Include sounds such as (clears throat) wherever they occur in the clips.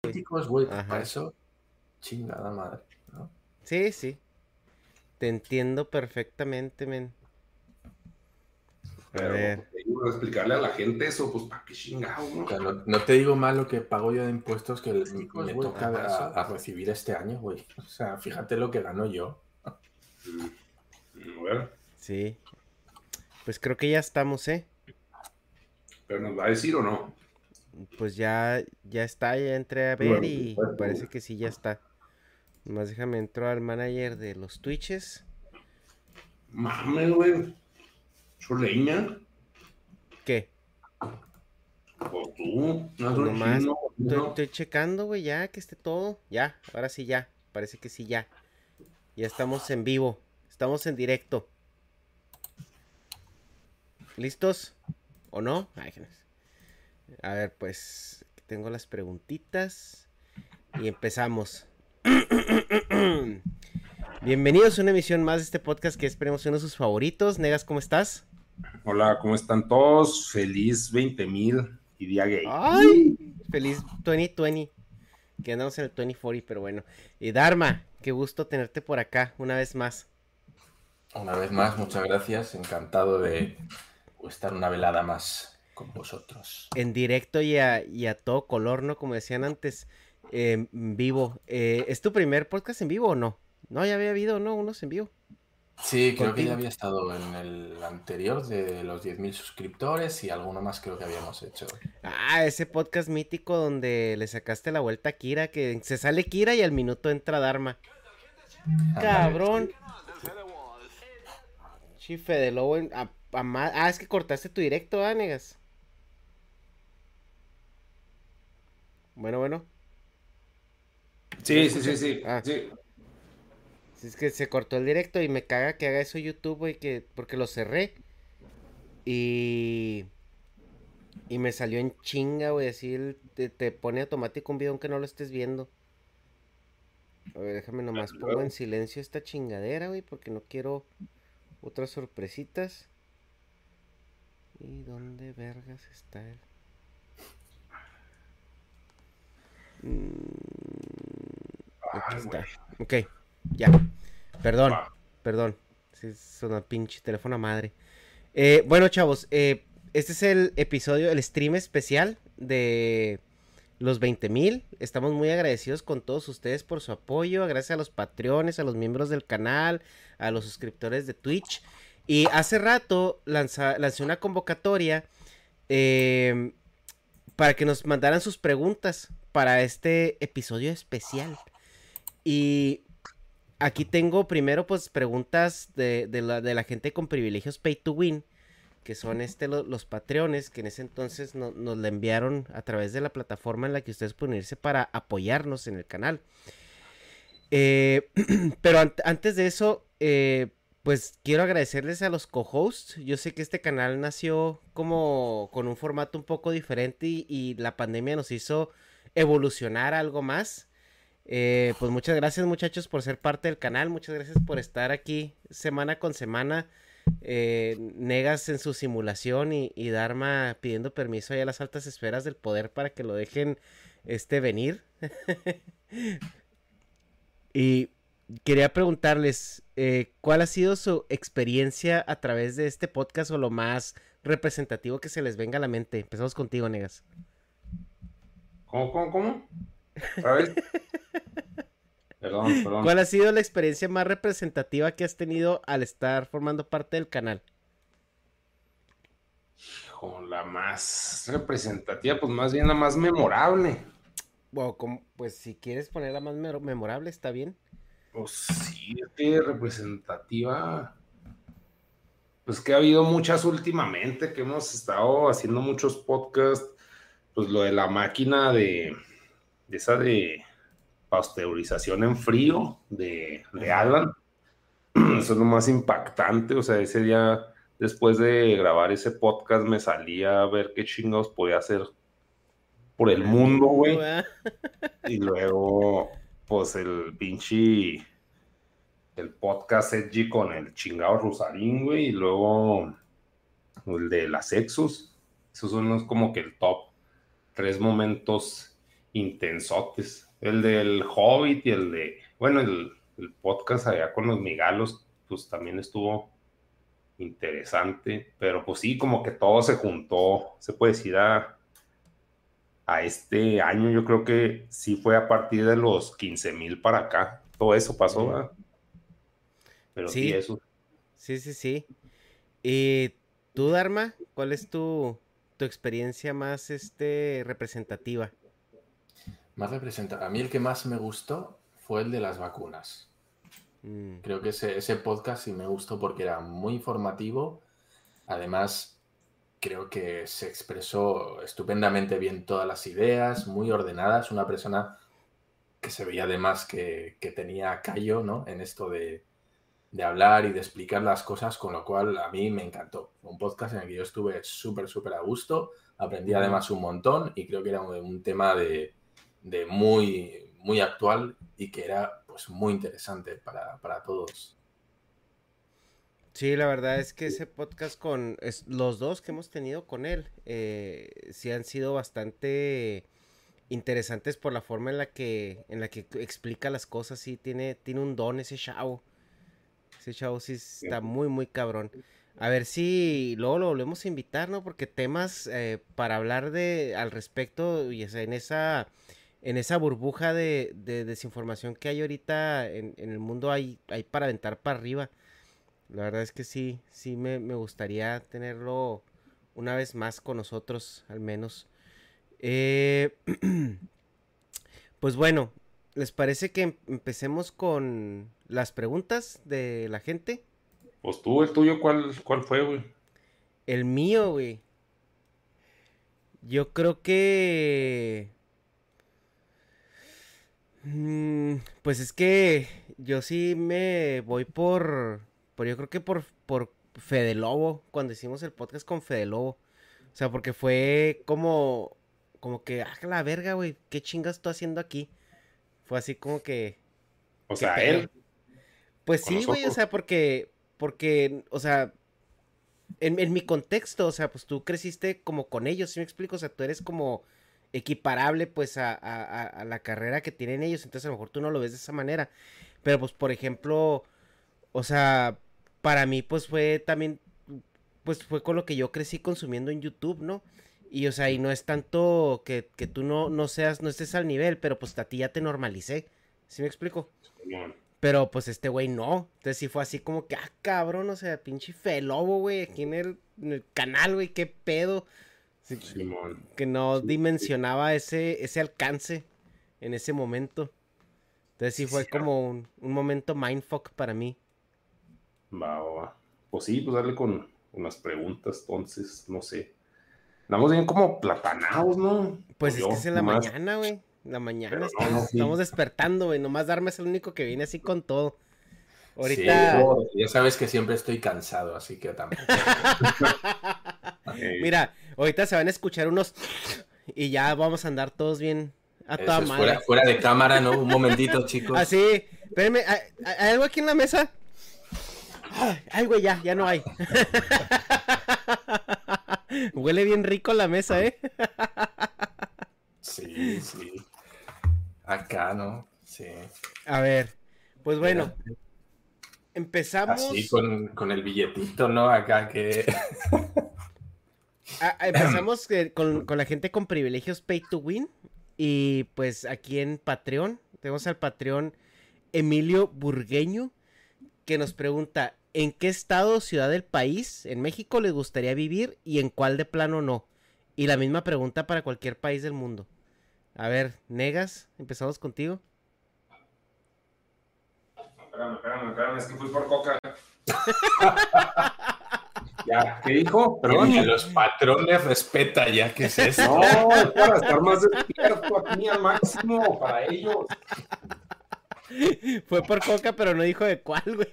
políticos, güey, para eso, chingada madre, ¿no? Sí, sí. Te entiendo perfectamente, men. Pero explicarle a la gente eso, pues para qué chingado, ¿no? no, te digo mal lo que pago yo de impuestos que me, toca a, recibir este año, güey. O sea, fíjate lo que gano yo. Mm, sí. Pues creo que ya estamos, ¿eh? Pero nos va a decir o no. Pues ya, ya está, ya entré a ver y parece que sí, ya está. Más déjame entrar al manager de los Twitches. Mames, güey. leña? ¿Qué? Pues tú, no Nomás estoy, estoy, checando, güey, ya que esté todo. Ya, ahora sí ya. Parece que sí ya. Ya estamos en vivo. Estamos en directo. ¿Listos? ¿O no? A ver, pues tengo las preguntitas y empezamos. (clears throat) Bienvenidos a una emisión más de este podcast que esperemos uno de sus favoritos. Negas, ¿cómo estás? Hola, ¿cómo están todos? Feliz 20.000 y día gay. ¡Ay! Feliz 2020. Que andamos en el 2040, pero bueno. Y Dharma, qué gusto tenerte por acá una vez más. Una vez más, muchas gracias. Encantado de estar una velada más con vosotros. En directo y a, todo color, ¿no? Como decían antes, en vivo. Eh, ¿Es tu primer podcast en vivo o no? No, ya había habido, ¿no? Unos en vivo. Sí, creo que ya había estado en el anterior de los 10.000 suscriptores y alguno más creo que habíamos hecho. Ah, ese podcast mítico donde le sacaste la vuelta a Kira, que se sale Kira y al minuto entra Dharma. Cabrón. Chife de lobo. ah, es que cortaste tu directo, ¿ah, negas? Bueno, bueno. Sí, sí, sí, sí. Ah. sí. Es que se cortó el directo y me caga que haga eso YouTube, güey, que porque lo cerré. Y y me salió en chinga, güey, así te, te, pone automático un video aunque no lo estés viendo. A ver, déjame nomás pongo en silencio esta chingadera, güey, porque no quiero otras sorpresitas. ¿Y dónde vergas está él? Mm, aquí está. Ok. Ya. Perdón, perdón. Es una pinche teléfono madre. Eh, bueno, chavos, eh, este es el episodio, el stream especial de los 20 mil. Estamos muy agradecidos con todos ustedes por su apoyo. Gracias a los patreones, a los miembros del canal, a los suscriptores de Twitch. Y hace rato lancé una convocatoria eh, para que nos mandaran sus preguntas para este episodio especial. Y aquí tengo primero pues preguntas de, la, gente con privilegios pay to win, que son este los patreones, que en ese entonces nos la enviaron a través de la plataforma en la que ustedes pueden irse para apoyarnos en el canal. Eh, (clears throat) pero antes de eso, eh, pues quiero agradecerles a los co-hosts. Yo sé que este canal nació como con un formato un poco diferente y la pandemia nos hizo evolucionar algo más. Eh, pues muchas gracias muchachos por ser parte del canal, muchas gracias por estar aquí semana con semana. Eh, negas en su simulación y, Dharma pidiendo permiso a las altas esferas del poder para que lo dejen este venir. (laughs) y quería preguntarles eh, cuál ha sido su experiencia a través de este podcast o lo más representativo que se les venga a la mente. Empezamos contigo, Negas. ¿Cómo, cómo, cómo? ¿Sabes? (laughs) perdón, perdón. ¿Cuál ha sido la experiencia más representativa que has tenido al estar formando parte del canal? Hijo, la más representativa, pues más bien la más memorable. Bueno, pues si quieres poner la más memorable, está bien. Pues sí, representativa. Pues que ha habido muchas últimamente, que hemos estado haciendo muchos podcasts. Pues lo de la máquina de, de esa de pasteurización en frío de, de Alan. (clears throat) Eso es lo más impactante. O sea, ese día, después de grabar ese podcast, me salía a ver qué chingados podía hacer por el mundo, güey. Y luego, pues el pinche. El podcast Edgy con el chingado Rosarín, güey. Y luego el de las Exos. Esos son los, como que el top tres momentos intensotes. El del Hobbit y el de, bueno, el, el podcast allá con los migalos, pues también estuvo interesante, pero pues sí, como que todo se juntó, se puede decir, a, a este año, yo creo que sí fue a partir de los 15 mil para acá, todo eso pasó, Pero sí, eso. Sí, sí, sí. ¿Y tú, Dharma, cuál es tu, tu experiencia más este, representativa? Más representativa. A mí el que más me gustó fue el de las vacunas. Mm. Creo que ese, ese podcast sí me gustó porque era muy informativo. Además, creo que se expresó estupendamente bien todas las ideas, muy ordenadas. Una persona que se veía además que, que tenía callo ¿no? en esto de, de, hablar y de explicar las cosas, con lo cual a mí me encantó. Un podcast en el que yo estuve súper, súper a gusto. Aprendí además un montón y creo que era un, un tema de, de muy, muy actual y que era pues muy interesante para, todos. Sí, la verdad es que ese podcast con los dos que hemos tenido con él, eh, sí han sido bastante interesantes por la forma en la que, en la que explica las cosas, sí, tiene, tiene un don ese chavo. Ese chavo sí está muy, muy cabrón. A ver si luego lo volvemos a invitar, ¿no? Porque temas eh, para hablar de al respecto y en esa en esa burbuja de, desinformación que hay ahorita en, el mundo hay, hay para aventar para arriba. La verdad es que sí, sí me, gustaría tenerlo una vez más con nosotros, al menos. Eh, (clears throat) pues bueno, ¿les parece que empecemos con las preguntas de la gente? Pues tú, el tuyo, ¿cuál, cuál fue, güey? El mío, güey. Yo creo que Mm, pues es que yo sí me voy por, por yo creo que por, por Fede Lobo, cuando hicimos el podcast con Fede Lobo. O sea, porque fue como, como que, ah, la verga, güey, ¿qué chingas estoy haciendo aquí? Fue así como que... O sea, él. Pues sí, güey, o sea, porque, porque, o sea, en, en mi contexto, o sea, pues tú creciste como con ellos, ¿sí me explico? O sea, tú eres como equiparable pues a, la carrera que tienen ellos, entonces a lo mejor tú no lo ves de esa manera. Pero pues por ejemplo, o sea, para mí pues fue también, pues fue con lo que yo crecí consumiendo en YouTube, ¿no? Y o sea, y no es tanto que, tú no, no seas, no estés al nivel, pero pues a ti ya te normalicé. ¿Sí me explico? Pero pues este güey no. Entonces sí fue así como que, ah, cabrón, o sea, pinche felobo, güey, aquí en el, en el canal, güey, qué pedo que no dimensionaba ese, ese alcance en ese momento. Entonces sí fue como un, momento mindfuck para mí. Va, va. Pues sí, pues darle con unas preguntas, entonces, no sé. Estamos bien como platanados, ¿no? Pues es que es en la mañana, güey. La mañana estamos, despertando, güey. Nomás darme es el único que viene así con todo. Ahorita. ya sabes que siempre estoy cansado, así que tampoco. (laughs) Mira, ahorita se van a escuchar unos y ya vamos a andar todos bien a toda madre. Fuera, de cámara, ¿no? Un momentito, chicos. Así, ah, espérenme, ¿hay, algo aquí en la mesa? Ay, güey, ya, ya no hay. (laughs) Huele bien rico la mesa, ¿eh? sí, sí. Acá, ¿no? Sí. A ver, pues bueno. Empezamos. Así con, con el billetito, ¿no? Acá que. (laughs) Ah, empezamos eh, con, la gente con privilegios Pay to Win. Y pues aquí en Patreon, tenemos al Patreon Emilio Burgueño, que nos pregunta, ¿en qué estado o ciudad del país en México les gustaría vivir y en cuál de plano no? Y la misma pregunta para cualquier país del mundo. A ver, Negas, empezamos contigo. Espérame, espérame, espérame, es que fui por coca. (laughs) Ya, ¿qué dijo? Perdón. A los patrones respeta ya, ¿qué es eso? No, para estar más despierto aquí al máximo, para ellos. Fue por coca, pero no dijo de cuál, güey.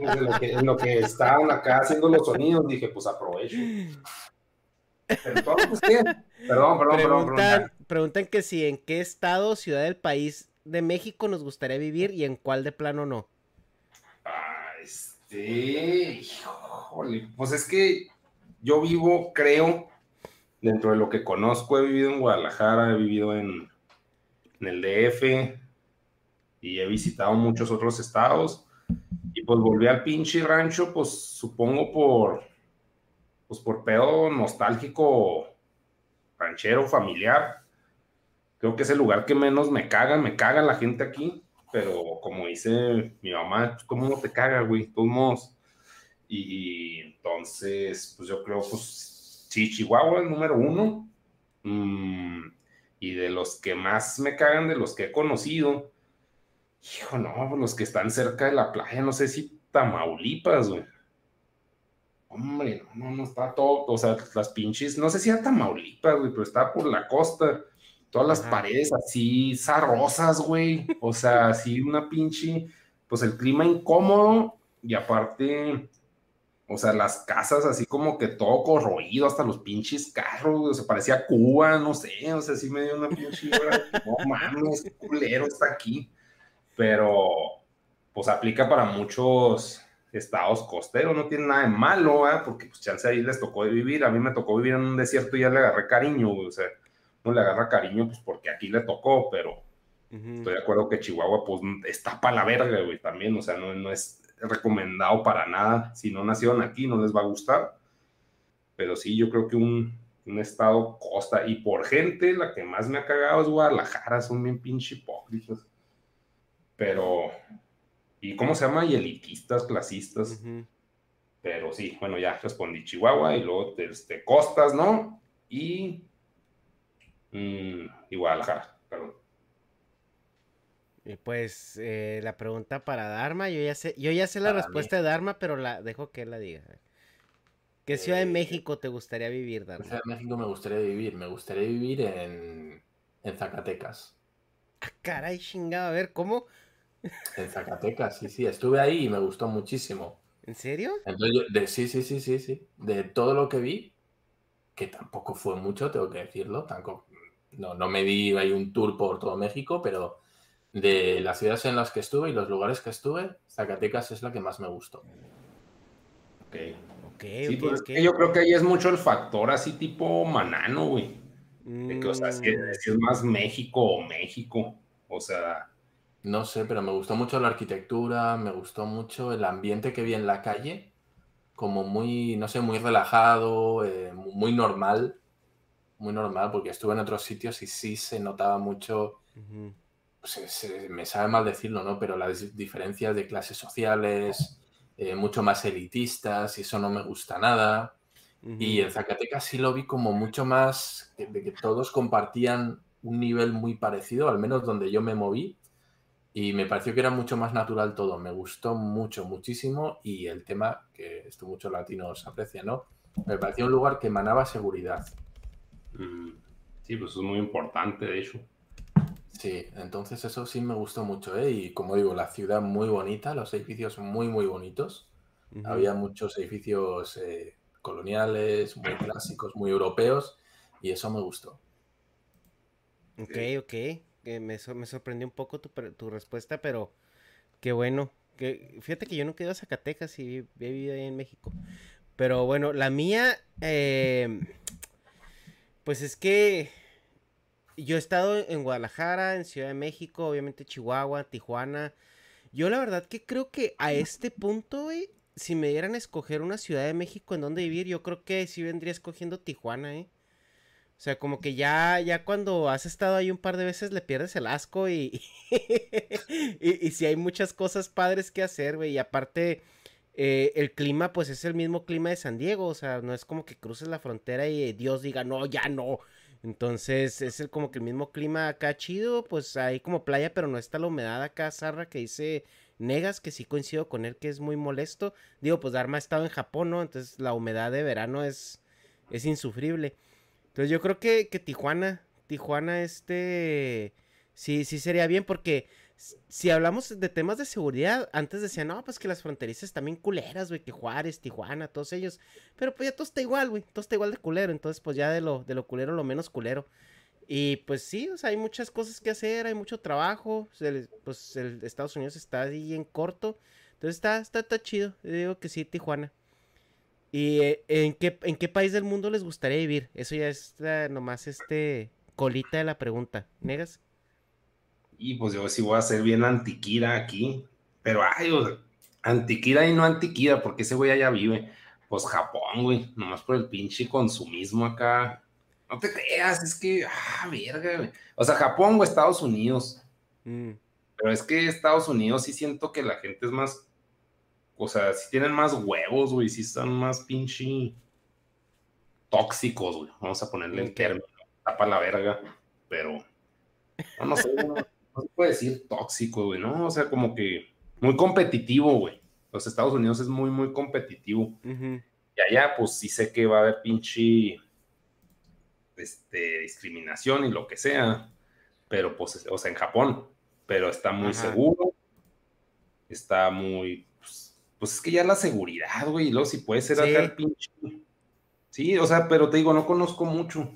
en, lo que, en lo que estaban acá haciendo los sonidos, dije, pues aprovecho. Entonces, ¿qué? Perdón, perdón, preguntan, perdón, Preguntan que si en qué estado, ciudad del país de México nos gustaría vivir y en cuál de plano no. Ah, este, hijo pues es que yo vivo, creo, dentro de lo que conozco, he vivido en Guadalajara, he vivido en, en el DF y he visitado muchos otros estados. Y pues volví al pinche rancho, pues supongo por, pues por pedo nostálgico, ranchero, familiar. Creo que es el lugar que menos me caga, me caga la gente aquí, pero como dice mi mamá, pues cómo no te caga, güey, todos modos. Y, entonces, pues yo creo, pues sí, Chihuahua es número uno. Mm, y de los que más me cagan, de los que he conocido, hijo, no, pues, los que están cerca de la playa, no sé si Tamaulipas, güey. Hombre, no, no, está todo, o sea, las pinches, no sé si era Tamaulipas, güey, pero está por la costa. Todas las paredes así zarrosas, güey. O sea, así una pinche, pues el clima incómodo y aparte, o sea, las casas así como que todo corroído, hasta los pinches carros, o sea, parecía Cuba, no sé, o sea, así me dio una pinche, (laughs) no mames, culero está aquí. Pero, pues aplica para muchos estados costeros, no tiene nada de malo, ¿eh? porque pues chance ahí les tocó vivir, a mí me tocó vivir en un desierto y ya le agarré cariño, o sea, no le agarra cariño pues porque aquí le tocó, pero estoy de acuerdo que Chihuahua pues está para la verga, güey, también, o sea, no, no es recomendado para nada, si no nacieron aquí no les va a gustar, pero sí, yo creo que un, un estado costa, y por gente, la que más me ha cagado es Guadalajara, son bien pinche hipócritas, pero ¿Y cómo se llama? Y elitistas, clasistas. Pero sí, bueno, ya respondí Chihuahua y luego este, Costas, ¿no? Y, mm, y Guadalajara, perdón. Y pues eh, la pregunta para Dharma, yo ya sé, yo ya sé la respuesta de Dharma, pero la dejo que él la diga. ¿Qué ciudad de eh, México te gustaría vivir, Dharma? Ciudad de México me gustaría vivir? Me gustaría vivir en, en Zacatecas. Ah, caray, chingado, a ver, ¿cómo? En Zacatecas, sí, sí, estuve ahí y me gustó muchísimo. ¿En serio? de, sí, sí, sí, sí, sí. De todo lo que vi, que tampoco fue mucho, tengo que decirlo, tampoco, no, no me di ahí un tour por todo México, pero de las ciudades en las que estuve y los lugares que estuve, Zacatecas es la que más me gustó. Ok. Ok, pues, Yo creo que ahí es mucho el factor así tipo manano, güey. De que, o sea, si es mm. más México o México. O sea, no sé, pero me gustó mucho la arquitectura, me gustó mucho el ambiente que vi en la calle, como muy, no sé, muy relajado, eh, muy normal, muy normal, porque estuve en otros sitios y sí se notaba mucho, me sabe mal decirlo, ¿no? Pero las diferencias de clases sociales, eh, mucho más elitistas, y eso no me gusta nada. Y en Zacatecas sí lo vi como mucho más, de que todos compartían un nivel muy parecido, al menos donde yo me moví y me pareció que era mucho más natural todo. Me gustó mucho, muchísimo. Y el tema, que esto muchos latinos aprecian, ¿no? Me pareció un lugar que emanaba seguridad. Mm, sí, pues es muy importante, de hecho. Sí, entonces eso sí me gustó mucho, ¿eh? Y como digo, la ciudad muy bonita, los edificios muy, muy bonitos. Había muchos edificios eh, coloniales, muy clásicos, muy europeos, y eso me gustó. Ok, ok me, me sorprendió un poco tu, respuesta, pero qué bueno. Que, fíjate que yo no quedo a Zacatecas y he vivido ahí en México. Pero bueno, la mía, em, pues es que yo he estado en Guadalajara, en Ciudad de México, obviamente Chihuahua, Tijuana. Yo la verdad que creo que a este punto, si me dieran a escoger una Ciudad de México en donde vivir, yo creo que sí vendría escogiendo Tijuana, ¿eh? O sea, como que ya, ya cuando has estado ahí un par de veces le pierdes el asco y, (laughs) y, si hay muchas cosas padres que hacer, güey. Y aparte, eh, el clima, pues es el mismo clima de San Diego. O sea, no es como que cruces la frontera y Dios diga, no, ya no. Entonces, es el, como que el mismo clima acá chido, pues hay como playa, pero no está la humedad acá, Zarra, que dice Negas, que sí coincido con él, que es muy molesto. Digo, pues Dharma ha estado en Japón, ¿no? Entonces la humedad de verano es, es insufrible. Entonces yo creo que, que Tijuana, Tijuana este, sí, sí sería bien porque si hablamos de temas de seguridad, antes decían, no, pues que las fronterizas también culeras, güey, que Juárez, Tijuana, todos ellos. Pero pues ya todo está igual, güey, todo está igual de culero. Entonces, pues ya de lo, de lo culero, lo menos culero. Y pues sí, o sea, hay muchas cosas que hacer, hay mucho trabajo. pues el Estados Unidos está ahí en corto. Entonces está, está, está chido. Yo digo que sí, Tijuana. ¿Y eh, en qué, en qué país del mundo les gustaría vivir? Eso ya es nomás este colita de la pregunta. ¿Negas? Y pues yo sí voy a ser bien antiquira aquí. Pero ay, antiquira y no antiquira, porque ese güey allá vive. Pues Japón, güey. Nomás por el pinche consumismo acá. No te creas, es que, ah, verga, güey. O sea, Japón o Estados Unidos. Mm. Pero es que Estados Unidos sí siento que la gente es más. O sea, si tienen más huevos, güey, sí están más pinche tóxicos, güey. Vamos a ponerle el término. Tapa la verga. Pero. No, no sé, no, se puede decir tóxico, güey, ¿no? O sea, como que muy competitivo, güey. Los Estados Unidos es muy, muy competitivo. Y allá, pues sí sé que va a haber pinche este, discriminación y lo que sea, pero pues, o sea, en Japón, pero está muy seguro, está muy, pues, es que ya la seguridad, güey, y luego si puede ser acá el pinche. Sí, o sea, pero te digo, no conozco mucho.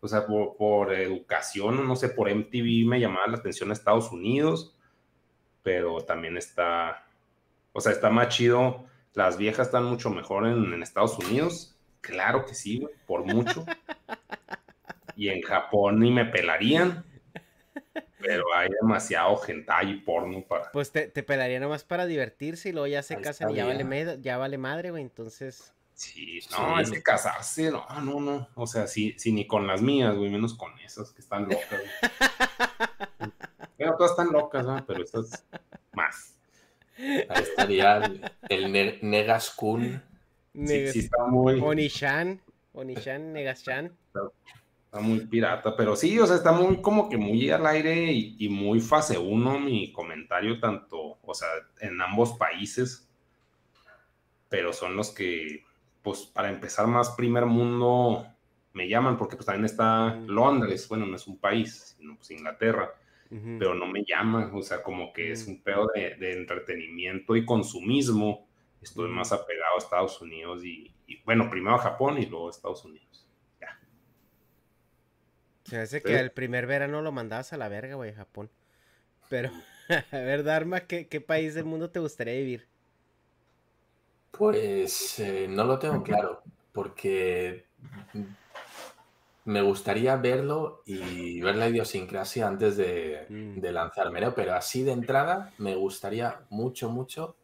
O sea, por, por educación, no sé, por MTV me llamaba la atención a Estados Unidos, pero también está, o sea, está más chido. Las viejas están mucho mejor en, en Estados Unidos. Claro que sí, güey, por mucho. (laughs) y en Japón ni me pelarían. Pero hay demasiado hentai y porno para. Pues te, te pelaría nomás para divertirse y luego ya se casan y ya vale, ya vale madre, güey. Entonces. Sí, no, hay que casarse, no, no, no. O sea, sí, sí, ni con las mías, güey, menos con esas que están locas. (laughs) bueno, todas están locas, ¿no? Pero estas más. Ahí estaría el, Negas Kun. Sí, sí, está muy. Onishan, Onishan, Negas-chan está muy pirata, pero sí, o sea, está muy como que muy al aire y, muy fase uno mi comentario, tanto, o sea, en ambos países, pero son los que, pues, para empezar más primer mundo me llaman, porque pues también está Londres, bueno, no es un país, sino pues Inglaterra, pero no me llaman, o sea, como que es un pedo de, entretenimiento y consumismo, estoy más apegado a Estados Unidos y, y, bueno, primero a Japón y luego a Estados Unidos. Se hace que el primer verano lo mandabas a la verga, güey, Japón. Pero, (laughs) a ver, Dharma, ¿qué, país del mundo te gustaría vivir? Pues eh, no lo tengo claro, porque me gustaría verlo y ver la idiosincrasia antes de, mm. de lanzarme, Pero así de entrada me gustaría mucho, mucho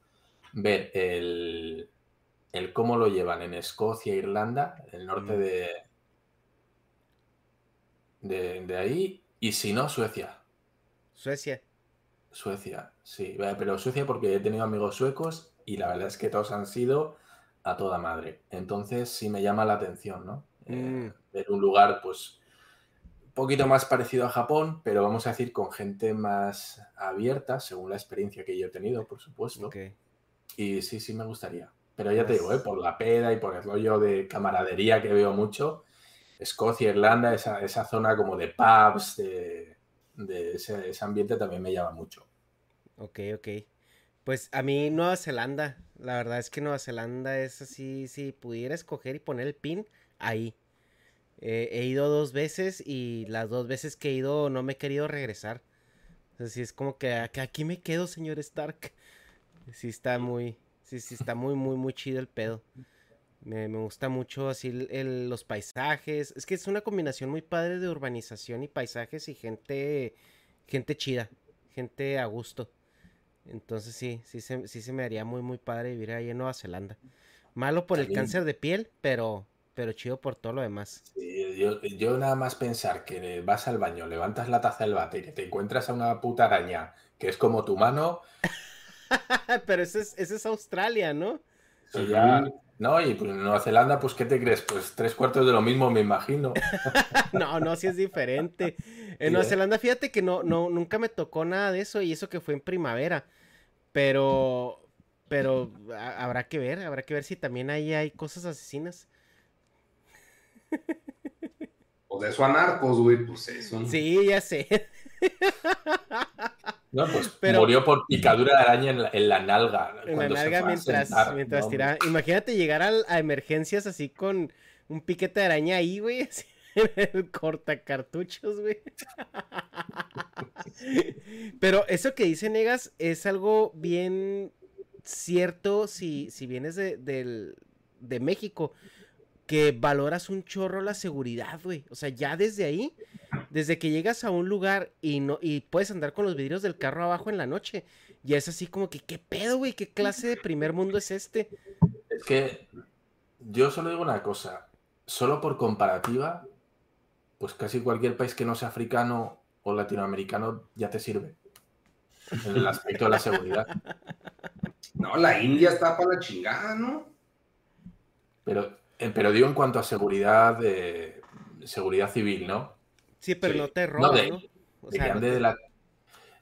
ver el, el cómo lo llevan en Escocia Irlanda, el norte mm. de, de, ahí. Y si no, Suecia. Suecia. Suecia, sí. Pero Suecia porque he tenido amigos suecos y la verdad es que todos han sido a toda madre. Entonces sí me llama la atención, ¿no? Eh, mm. ver un lugar, pues, un poquito más parecido a Japón, pero vamos a decir con gente más abierta, según la experiencia que yo he tenido, por supuesto. Y sí, sí me gustaría. Pero ya te digo, ¿eh? por la peda y por el rollo de camaradería que veo mucho, Escocia, Irlanda, esa, esa zona como de pubs, de, ese, ambiente también me llama mucho. Ok, ok. Pues a mí Nueva Zelanda, la verdad es que Nueva Zelanda es así, si pudiera escoger y poner el pin, ahí. Eh, he ido dos veces y las dos veces que he ido no me he querido regresar. Así es como que, aquí me quedo, señor Stark. Sí está muy, sí, sí está muy, muy, muy chido el pedo. Me, gusta mucho así los paisajes. Es que es una combinación muy padre de urbanización y paisajes y gente, gente chida, gente a gusto. Entonces sí, sí se, sí se me haría muy, muy padre vivir ahí en Nueva Zelanda. Malo por el cáncer de piel, pero, pero chido por todo lo demás. yo, yo, nada más pensar que vas al baño, levantas la taza del bate y te encuentras a una puta araña que es como tu mano. (laughs) pero ese es, ese es Australia, ¿no? ya, no, y pues en Nueva Zelanda, pues, ¿qué te crees? Pues tres cuartos de lo mismo, me imagino. (laughs) no, no, sí es diferente. (laughs) En Nueva ¿eh? Zelanda, fíjate que no, no, nunca me tocó nada de eso, y eso que fue en primavera. Pero, pero habrá que ver, habrá que ver si también ahí hay cosas asesinas. O de eso a narcos, güey, pues eso. Sí, ya sé. (laughs) No, pues murió por picadura de araña en la, nalga. En la nalga mientras, mientras tiraba. Imagínate llegar a, emergencias así con un piquete de araña ahí, güey. Así, el cortacartuchos, güey. (laughs) Pero eso que dice Negas es algo bien cierto si, si vienes de, de México, que valoras un chorro la seguridad, güey. O sea, ya desde ahí, desde que llegas a un lugar y no y puedes andar con los vidrios del carro abajo en la noche, ya es así como que qué pedo, güey, qué clase de primer mundo es este. Es que yo solo digo una cosa, solo por comparativa, pues casi cualquier país que no sea africano o latinoamericano ya te sirve. En el aspecto de la seguridad. (laughs) No, la India está para la chingada, ¿no? Pero pero digo en cuanto a seguridad de seguridad civil, ¿no? Sí, pero no te roban, ¿no? O sea,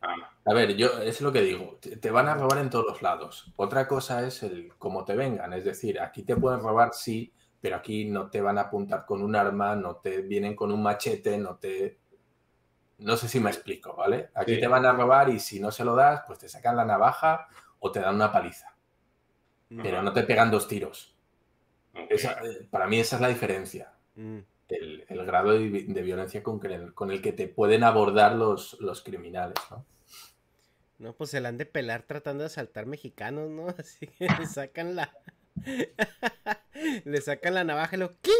ah. A ver, yo es lo que digo, te van a robar en todos los lados. Otra cosa es el cómo te vengan, es decir, aquí te pueden robar, sí, pero aquí no te van a apuntar con un arma, no te vienen con un machete, no te... No sé si me explico, ¿vale? Aquí te van a robar y si no se lo das, pues te sacan la navaja o te dan una paliza. Pero no te pegan dos tiros. Eh, para mí esa es la diferencia. Mm. El, grado de, violencia con, el que te pueden abordar los, los criminales, ¿no? No, pues se la han de pelar tratando de asaltar mexicanos, ¿no? (laughs) Así que le sacan la. (laughs) le sacan la navaja y lo. ¿Qué?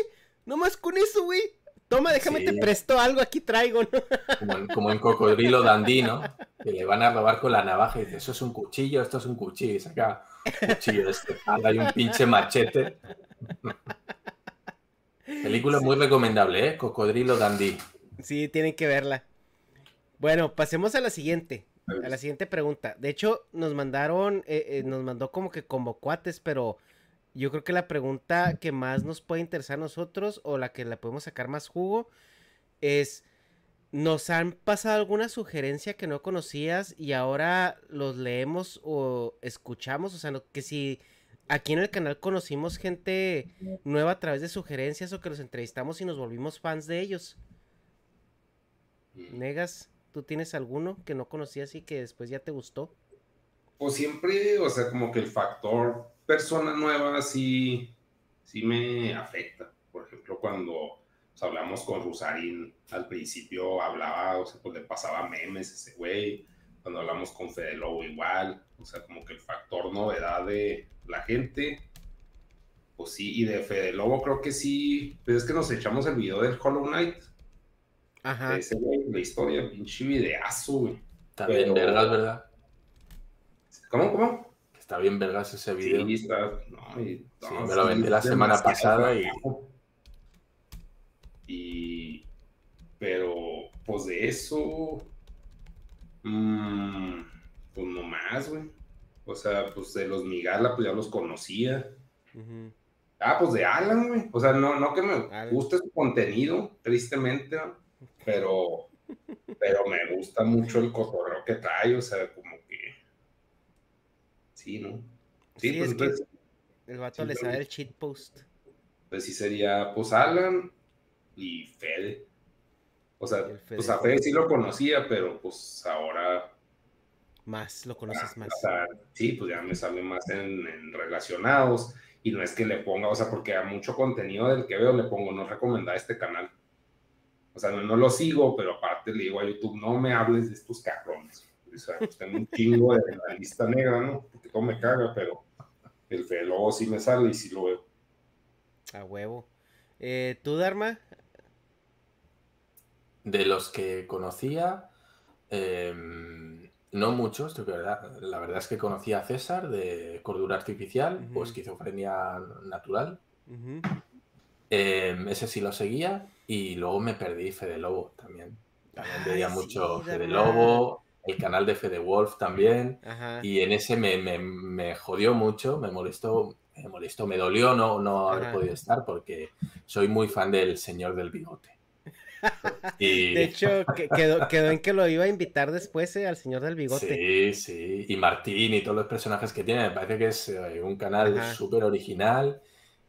¿No más con eso, güey? Toma, déjame te presto algo, aquí traigo, ¿no? Como en, Cocodrilo Dandí, ¿no? Que le van a robar con la navaja y dice, eso es un cuchillo, esto es un cuchillo. Y saca un cuchillo de este hay un pinche machete. Película muy recomendable, ¿eh? Cocodrilo Dandy. Sí, tienen que verla. Bueno, pasemos a la siguiente. A la siguiente pregunta. De hecho, nos mandaron, eh, eh, nos mandó como que como cuates, pero yo creo que la pregunta que más nos puede interesar a nosotros o la que le podemos sacar más jugo es, ¿nos han pasado alguna sugerencia que no conocías y ahora los leemos o escuchamos? O sea, que si aquí en el canal conocimos gente nueva a través de sugerencias o que los entrevistamos y nos volvimos fans de ellos. Mm. Negas, ¿tú tienes alguno que no conocías y que después ya te gustó? Pues siempre, o sea, como que el factor persona nueva sí, sí me afecta. Por ejemplo, cuando pues, hablamos con Rusarín, al principio hablaba, o sea, pues le pasaba memes ese güey cuando hablamos con Fede Lobo igual, o sea, como que el factor novedad de la gente, pues sí, y de Fede Lobo creo que sí, pero es que nos echamos el video del Hollow Knight. Ajá. Ese güey, la historia, pinche videazo, güey. Está bien vergas, ¿verdad? ¿Cómo, cómo? Está bien vergas ese video. Sí, está, no, y, me lo vendí la semana pasada y... Y... Pero, pues de eso Mm, pues no más, güey. O sea, pues de los Migala, pues ya los conocía. Ah, pues de Alan, güey. O sea, no, no que me guste su contenido, tristemente, (laughs) pero, pero me gusta mucho el cotorreo que trae, o sea, como que. Sí, ¿no? Sí, pues que el vato le sabe el cheat post. Pues sí sería, pues Alan y Fede. O sea, pues a Fede sí lo conocía, pero pues ahora... Más, lo conoces ah, más. sí, pues ya me sale más en, relacionados y no es que le ponga, o sea, porque a mucho contenido del que veo le pongo, no recomendar este canal. O sea, no, lo sigo, pero aparte le digo a YouTube, no me hables de estos cabrones. O sea, pues tengo un chingo de la lista negra, ¿no? Porque todo me caga, pero el Fede luego sí me sale y sí lo veo. A huevo. Eh, ¿Tú, Dharma? De los que conocía, em, no muchos, la verdad es que conocía a César de cordura artificial o esquizofrenia natural. Em, ese sí lo seguía y luego me perdí Fede Lobo también. También veía mucho Fede Lobo, el canal de Fede Wolf también. Y en ese me, jodió mucho, me molestó, me molestó, me dolió no, no haber podido estar porque soy muy fan del Señor del Bigote. De hecho, quedó, quedó, en que lo iba a invitar después eh, al señor del bigote. Sí, sí. Y Martín y todos los personajes que tiene. Me parece que es eh, un canal súper original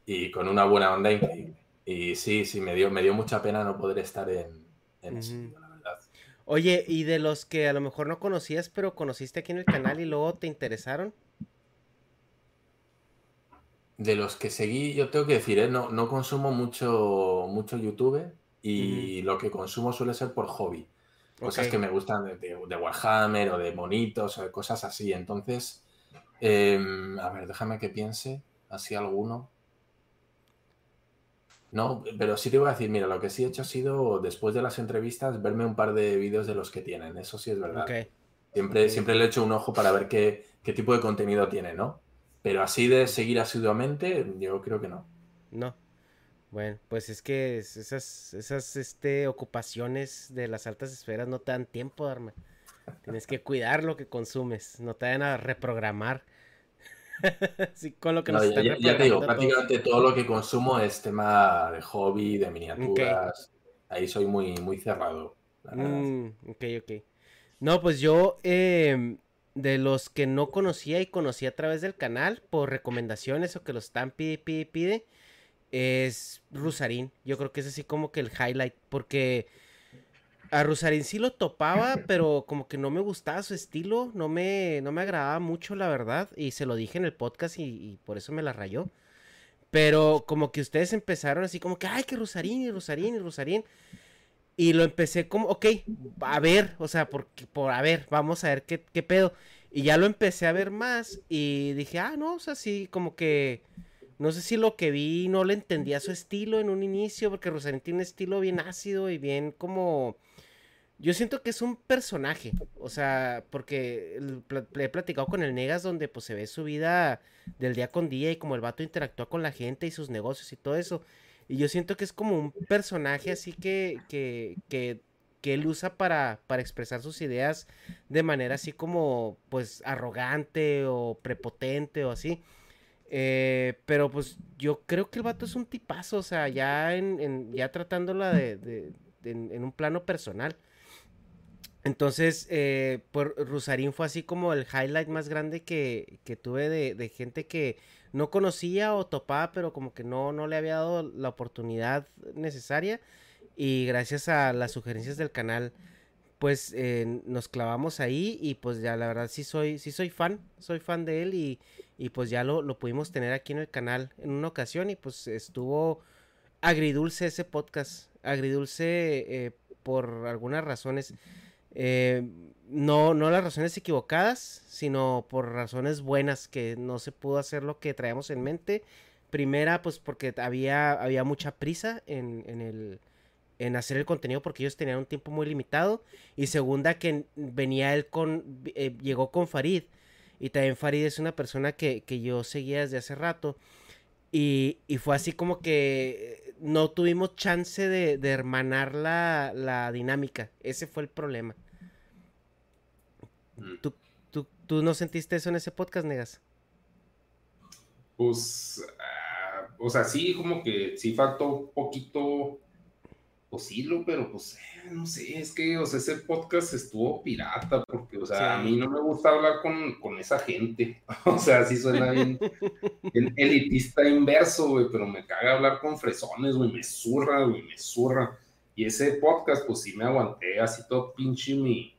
y con una buena onda increíble. Y sí, sí, me dio, me dio mucha pena no poder estar en, en la verdad. Oye, ¿y de los que a lo mejor no conocías, pero conociste aquí en el canal y luego te interesaron? De los que seguí, yo tengo que decir, ¿eh? no, no consumo mucho, mucho YouTube y lo que consumo suele ser por hobby. Cosas que me gustan de, Warhammer o de monitos o de cosas así. Entonces, em, a ver, déjame que piense, así alguno. No, pero sí te voy a decir, mira, lo que sí he hecho ha sido, después de las entrevistas, verme un par de vídeos de los que tienen. Eso sí es verdad. Siempre, siempre le he hecho un ojo para ver qué, qué tipo de contenido tiene, ¿no? Pero así de seguir asiduamente, yo creo que no. No. Bueno, pues es que esas, esas este, ocupaciones de las altas esferas no te dan tiempo, Darme. Tienes que cuidar lo que consumes, no te vayan a reprogramar. (laughs) sí, con lo que nos ya, ya, te digo, prácticamente todo lo que consumo es tema de hobby, de miniaturas. Ahí soy muy, muy cerrado. Mm, ok, ok. No, pues yo, em, de los que no conocía y conocí a través del canal, por recomendaciones o que los están pide, pide, pide es Rusarín. Yo creo que es así como que el highlight, porque a Rusarín sí lo topaba, (laughs) pero como que no me gustaba su estilo, no me, no me agradaba mucho, la verdad, y se lo dije en el podcast y, por eso me la rayó. Pero como que ustedes empezaron así como que, ay, que Rusarín y Rusarín y Rusarín. Y lo empecé como, ok, a ver, o sea, por, por a ver, vamos a ver qué, qué pedo. Y ya lo empecé a ver más y dije, ah, no, o sea, sí, como que no sé si lo que vi no le entendía su estilo en un inicio, porque Rosarín tiene un estilo bien ácido y bien como... Yo siento que es un personaje, o sea, porque le he platicado con el Negas donde pues se ve su vida del día con día y como el vato interactúa con la gente y sus negocios y todo eso. Y yo siento que es como un personaje así que, que, que, que él usa para, para expresar sus ideas de manera así como pues arrogante o prepotente o así. Eh, pero pues yo creo que el vato es un tipazo, o sea, ya en, ya tratándola de, en, un plano personal. Entonces, eh, Rusarín fue así como el highlight más grande que, tuve de, gente que no conocía o topaba, pero como que no, no le había dado la oportunidad necesaria. Y gracias a las sugerencias del canal, pues eh, nos clavamos ahí y pues ya la verdad sí soy, sí soy fan, soy fan de él y, y pues ya lo, lo, pudimos tener aquí en el canal en una ocasión y pues estuvo agridulce ese podcast, agridulce eh, por algunas razones, eh, no, no las razones equivocadas, sino por razones buenas que no se pudo hacer lo que traíamos en mente. Primera, pues porque había, había mucha prisa en, en el en hacer el contenido porque ellos tenían un tiempo muy limitado. Y segunda, que venía él con, eh, llegó con Farid. Y también Farid es una persona que, yo seguía desde hace rato. Y, fue así como que no tuvimos chance de, hermanar la, dinámica. Ese fue el problema. Mm. ¿Tú, tú, no sentiste eso en ese podcast, Negas? Pues, ah, o sea, sí, como que sí faltó un poquito pues pero pues, eh, no sé, es que, o sea, ese podcast estuvo pirata, porque, o sea, a mí no me gusta hablar con, esa gente, (laughs) o sea, sí suena (laughs) bien, elitista inverso, güey, pero me caga hablar con fresones, güey, me zurra, güey, me zurra, y ese podcast, pues sí me aguanté así todo pinche mi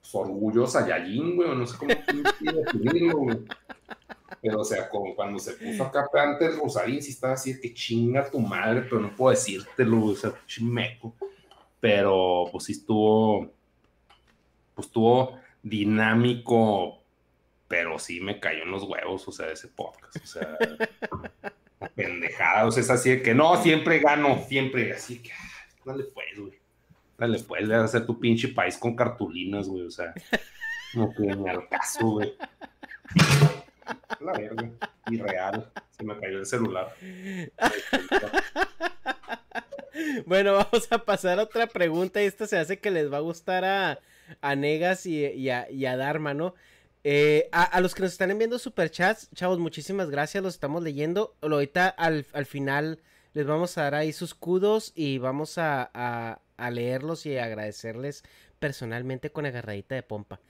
pues, orgullo Saiyajin, güey, no sé cómo (laughs) definirlo, güey. Pero, o sea, como cuando se puso acá antes Rosarín, sí estaba así que chinga tu madre, pero no puedo decírtelo, o sea, chimeco. Pero, pues sí estuvo, pues estuvo dinámico, pero sí me cayó en los huevos, o sea, ese podcast, o sea, pendejada, o sea, es así de que no, siempre gano, siempre, así que, ah, dale pues, güey, dale pues, a hacer tu pinche país con cartulinas, güey, o sea, no ni al caso, güey. La verga. Irreal. Se me cayó el celular. Bueno, vamos a pasar a otra pregunta. Y esta se hace que les va a gustar a, a Negas y, a, Dharma, ¿no? Eh, a, los que nos están enviando superchats, chavos, muchísimas gracias. Los estamos leyendo. Ahorita al, al final les vamos a dar ahí sus kudos y vamos a, a leerlos y agradecerles personalmente con agarradita de pompa.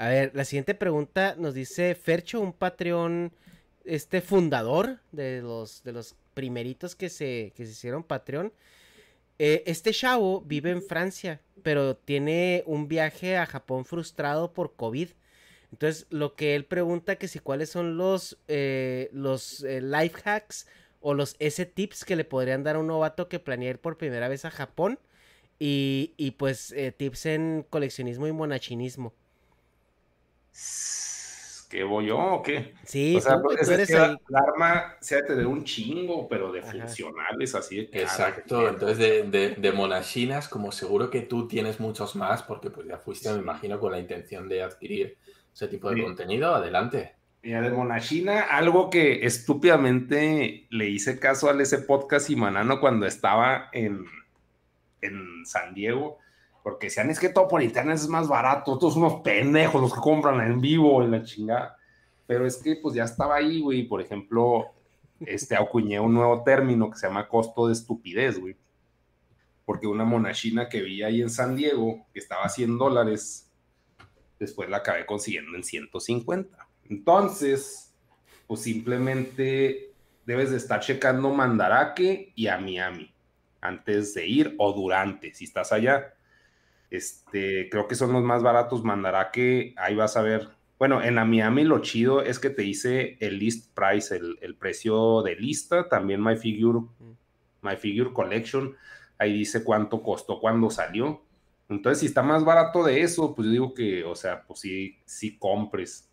A ver, la siguiente pregunta nos dice Fercho, un Patreon, este fundador de los, de los primeritos que se, que se hicieron Patreon. Eh, este chavo vive en Francia, pero tiene un viaje a Japón frustrado por COVID. Entonces, lo que él pregunta que si cuáles son los, eh, los eh, life hacks o los S tips que le podrían dar a un novato que planea ir por primera vez a Japón. Y, y pues tips en coleccionismo y monachinismo. ¿Qué voy yo o qué? Sí, o sea, pues, la, arma se ha de tener un chingo, pero de funcionales, así de Exacto, entonces de, de, de, monachinas, como seguro que tú tienes muchos más, porque pues ya fuiste, me imagino, con la intención de adquirir ese tipo de contenido, adelante. Mira, de Monachina, algo que estúpidamente le hice caso al ese podcast y Manano cuando estaba en, en San Diego, porque decían, es que todo por internet es más barato, todos unos pendejos los que compran en vivo, en la chingada. Pero es que pues ya estaba ahí, güey, por ejemplo, este, acuñé un nuevo término que se llama costo de estupidez, güey. Porque una monachina que vi ahí en San Diego, que estaba a 100 dólares, después la acabé consiguiendo en 150. Entonces, pues simplemente debes de estar checando Mandarake y a Miami antes de ir o durante, si estás allá. Este, creo que son los más baratos Mandarake, ahí vas a ver. Bueno, en la Miami lo chido es que te dice el list price, el, precio de lista, también My Figure, My Figure Collection, ahí dice cuánto costó cuando salió. Entonces, si está más barato de eso, pues yo digo que, o sea, pues sí, sí compres.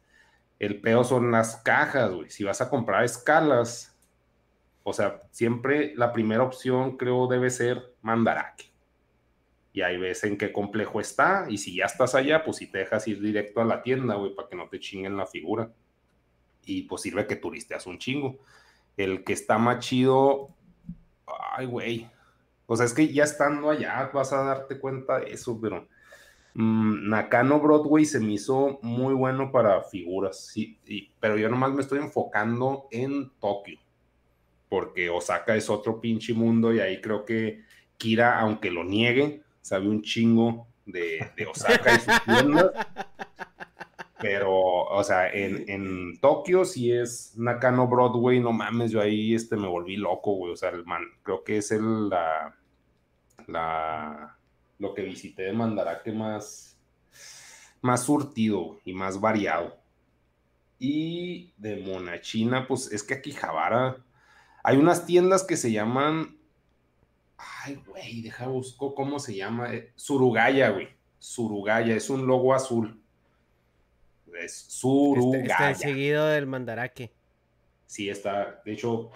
El peor son las cajas, güey. Si vas a comprar escalas, o sea, siempre la primera opción creo debe ser Mandarake. Y ahí ves en qué complejo está. Y si ya estás allá, pues si te dejas ir directo a la tienda, güey, para que no te chinguen la figura. Y pues sirve que turisteas un chingo. El que está más chido, ay, güey. O sea, es que ya estando allá vas a darte cuenta de eso, pero Mm, Nakano Broadway se me hizo muy bueno para figuras, sí, pero yo nomás me estoy enfocando en Tokio, porque Osaka es otro pinche mundo y ahí creo que Kira, aunque lo niegue, sabe un chingo de, Osaka y sus tiendas. Pero, o sea, en, en, Tokio sí es Nakano Broadway, no mames, yo ahí este, me volví loco, güey. O sea, el man, creo que es el, la, la, lo que visité de Mandarake más, más surtido y más variado. Y de Monachina, pues es que aquí Javara hay unas tiendas que se llaman. Ay, güey, deja busco cómo se llama. Eh, Surugaya, güey. Surugaya, es un logo azul. Es Surugaya. Está, seguido del Mandarake. Sí, está. De hecho,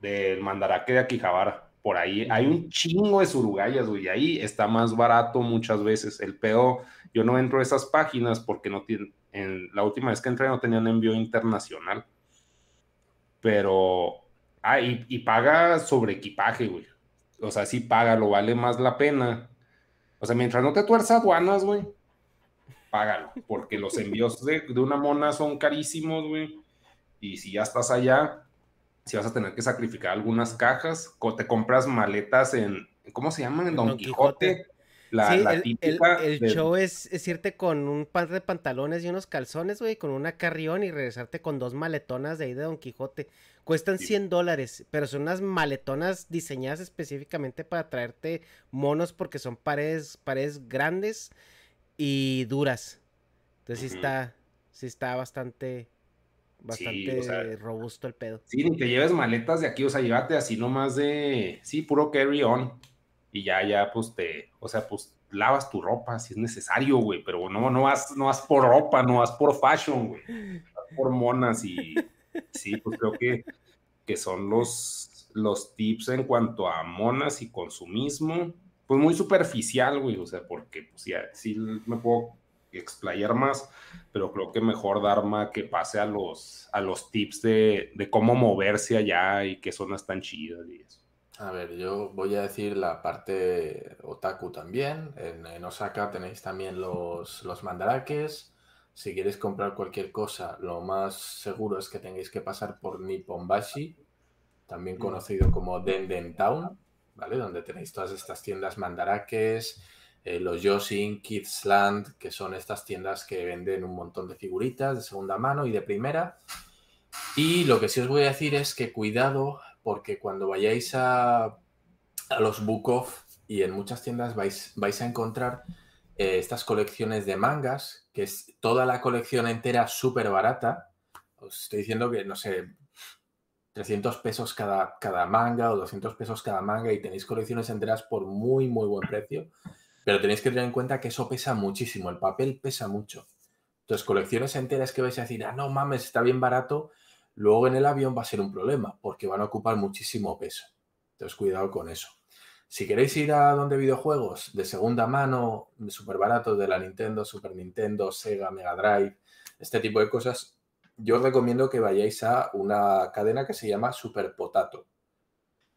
del Mandarake de Aquijabara por ahí hay un chingo de surugayas, güey, ahí está más barato muchas veces. El pedo, yo no entro a esas páginas porque no tienen, en la última vez que entré no tenían envío internacional. Pero, ah, y, paga sobre equipaje, güey. O sea, sí paga, lo vale más la pena. O sea, mientras no te tuerzas aduanas, güey, págalo, porque los envíos de, de una mona son carísimos, güey. Y si ya estás allá, si vas a tener que sacrificar algunas cajas, te compras maletas en, ¿cómo se llaman? En Don, Quijote. La, sí, el, show es, es, irte con un par de pantalones y unos calzones, güey, con una carrión y regresarte con dos maletonas de ahí de Don Quijote. Cuestan 100 dólares, pero son unas maletonas diseñadas específicamente para traerte monos porque son paredes, paredes grandes y duras. Entonces sí está, sí está bastante, bastante robusto el pedo. Sí, ni te lleves maletas de aquí, o sea, llévate así nomás de, sí, puro carry on. Y ya, ya, pues te, o sea, pues lavas tu ropa si es necesario, güey, pero no, no vas, no vas por ropa, no vas por fashion, güey. Vas por monas y sí, pues creo que, que son los, los tips en cuanto a monas y consumismo. Pues muy superficial, güey, o sea, porque pues ya, sí me puedo explayar más, pero creo que mejor Dharma que pase a los, a los tips de, de cómo moverse allá y qué zonas tan chidas y eso. A ver, yo voy a decir la parte otaku también. En, Osaka tenéis también los, los mandarakes. Si quieres comprar cualquier cosa, lo más seguro es que tengáis que pasar por Nipponbashi, también conocido como Denden Town, ¿vale? Donde tenéis todas estas tiendas mandarakes, eh, los Yosin, Kids Land, que son estas tiendas que venden un montón de figuritas de segunda mano y de primera. Y lo que sí os voy a decir es que cuidado, porque cuando vayáis a, a los Off y en muchas tiendas vais, vais a encontrar eh, estas colecciones de mangas, que es toda la colección entera súper barata. Os estoy diciendo que, no sé, 300 pesos cada, cada manga o 200 pesos cada manga y tenéis colecciones enteras por muy, muy buen precio. Pero tenéis que tener en cuenta que eso pesa muchísimo, el papel pesa mucho. Entonces, colecciones enteras que vais a decir, ah, no mames, está bien barato, luego en el avión va a ser un problema porque van a ocupar muchísimo peso. Entonces, cuidado con eso. Si queréis ir a donde videojuegos de segunda mano, súper baratos de la Nintendo, Super Nintendo, Sega, Mega Drive, este tipo de cosas, yo os recomiendo que vayáis a una cadena que se llama Super Potato.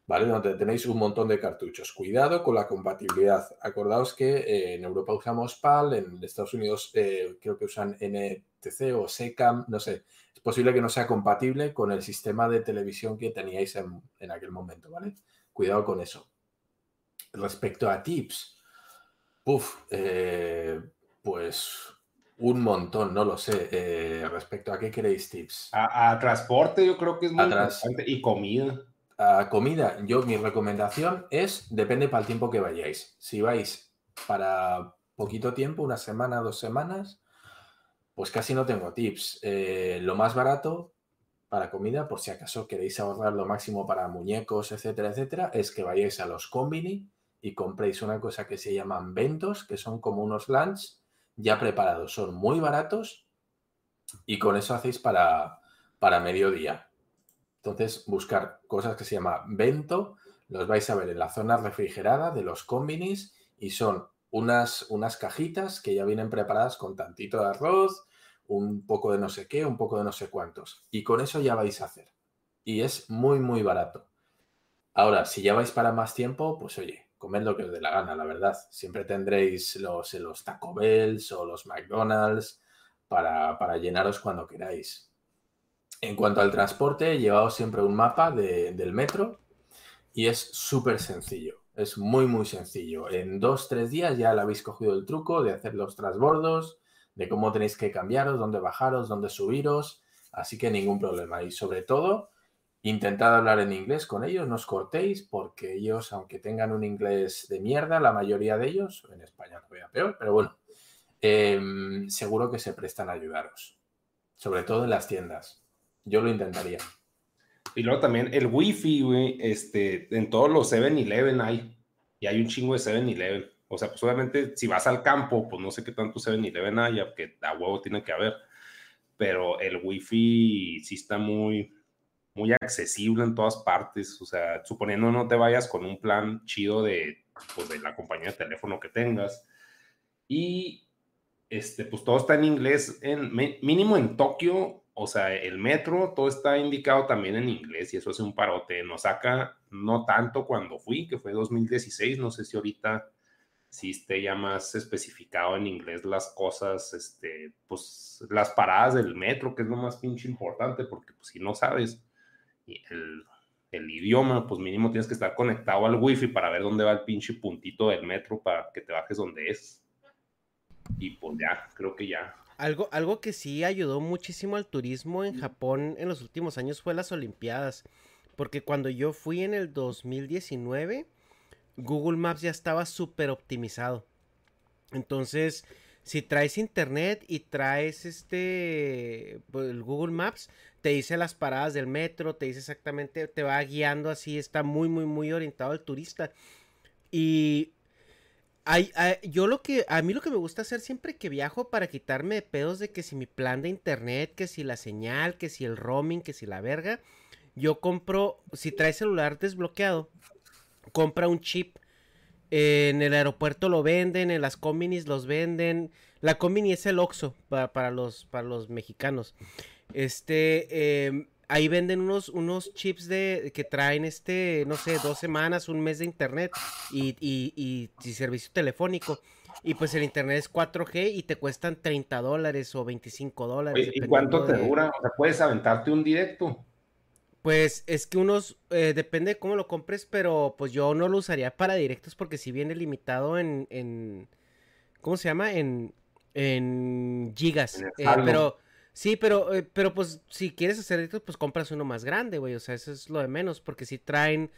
¿vale? Donde tenéis un montón de cartuchos. Cuidado con la compatibilidad. Acordaos que eh, en Europa usamos PAL, en Estados Unidos eh, creo que usan NTC o SECAM, no sé. Es posible que no sea compatible con el sistema de televisión que teníais en, aquel momento, ¿vale? Cuidado con eso. Respecto a tips, puff, eh, pues un montón, no lo sé. respecto a qué queréis tips. A, transporte, yo creo que es muy importante. Y comida comida, yo mi recomendación es, depende para el tiempo que vayáis. Si vais para poquito tiempo, una semana, dos semanas, pues casi no tengo tips. Eh, lo más barato para comida, por si acaso queréis ahorrar lo máximo para muñecos, etcétera, etcétera, es que vayáis a los combini y compréis una cosa que se llaman ventos, que son como unos lunch ya preparados. Son muy baratos y con eso hacéis para, para mediodía. Entonces, buscar cosas que se llama bento, los vais a ver en la zona refrigerada de los combinis y son unas, unas cajitas que ya vienen preparadas con tantito de arroz, un poco de no sé qué, un poco de no sé cuántos. Y con eso ya vais a hacer. Y es muy, muy barato. Ahora, si ya vais para más tiempo, pues oye, comed lo que os dé la gana, la verdad. Siempre tendréis los, los Taco Bells o los McDonald's para, para llenaros cuando queráis. En cuanto al transporte, llevaos siempre un mapa del metro y es súper sencillo. Es muy, muy sencillo. En dos, tres días ya le habéis cogido el truco de hacer los transbordos, de cómo tenéis que cambiaros, dónde bajaros, dónde subiros. Así que ningún problema. Y sobre todo, intentad hablar en inglés con ellos, no os cortéis, porque ellos, aunque tengan un inglés de mierda, la mayoría de ellos, en España todavía peor, pero bueno, em, seguro que se prestan a ayudaros. Sobre todo en las tiendas. Yo lo intentaría. Y luego también el wifi, güey, este, en todos los 7-Eleven hay. Y hay un chingo de 7-Eleven. O sea, pues obviamente si vas al campo, pues no sé qué tanto 7-Eleven haya, porque a huevo tiene que haber. Pero el wifi sí está muy, muy accesible en todas partes. O sea, suponiendo no te vayas con un plan chido de, pues, de la compañía de teléfono que tengas. Y este, pues todo está en inglés. En, mínimo en Tokio o sea, el metro, todo está indicado también en inglés y eso hace un parote. Nos saca no tanto cuando fui, que fue 2016, no sé si ahorita si esté ya más especificado en inglés las cosas, este, pues las paradas del metro, que es lo más pinche importante, porque pues, si no sabes el, el idioma, pues mínimo tienes que estar conectado al wifi para ver dónde va el pinche puntito del metro para que te bajes donde es. Y pues ya, creo que ya algo, algo que sí ayudó muchísimo al turismo en Japón en los últimos años fue las Olimpiadas. Porque cuando yo fui en el 2019, Google Maps ya estaba súper optimizado. Entonces, si traes internet y traes este pues, el Google Maps, te dice las paradas del metro, te dice exactamente, te va guiando así, está muy, muy, muy orientado al turista. Y yo lo que, a mí lo que me gusta hacer siempre que viajo para quitarme de pedos de que si mi plan de internet, que si la señal, que si el roaming, que si la verga, yo compro, si trae celular desbloqueado, compra un chip. En el aeropuerto lo venden, en las combinis los venden. La combini es el Oxxo para, los, para los mexicanos. Este, em, ahí venden unos, unos chips de que traen este, no sé, dos semanas, un mes de internet y, y, y, servicio telefónico. Y pues el internet es 4G y te cuestan 30 dólares o 25 dólares. ¿Y cuánto te dura? O sea, puedes aventarte un directo. Pues es que unos, eh, depende de cómo lo compres, pero pues yo no lo usaría para directos porque si viene limitado en, en ¿cómo se llama? En, en gigas. Eh, pero Sí, pero, eh, pero pues si quieres hacer esto, pues compras uno más grande, güey. O sea, eso es lo de menos, porque si traen,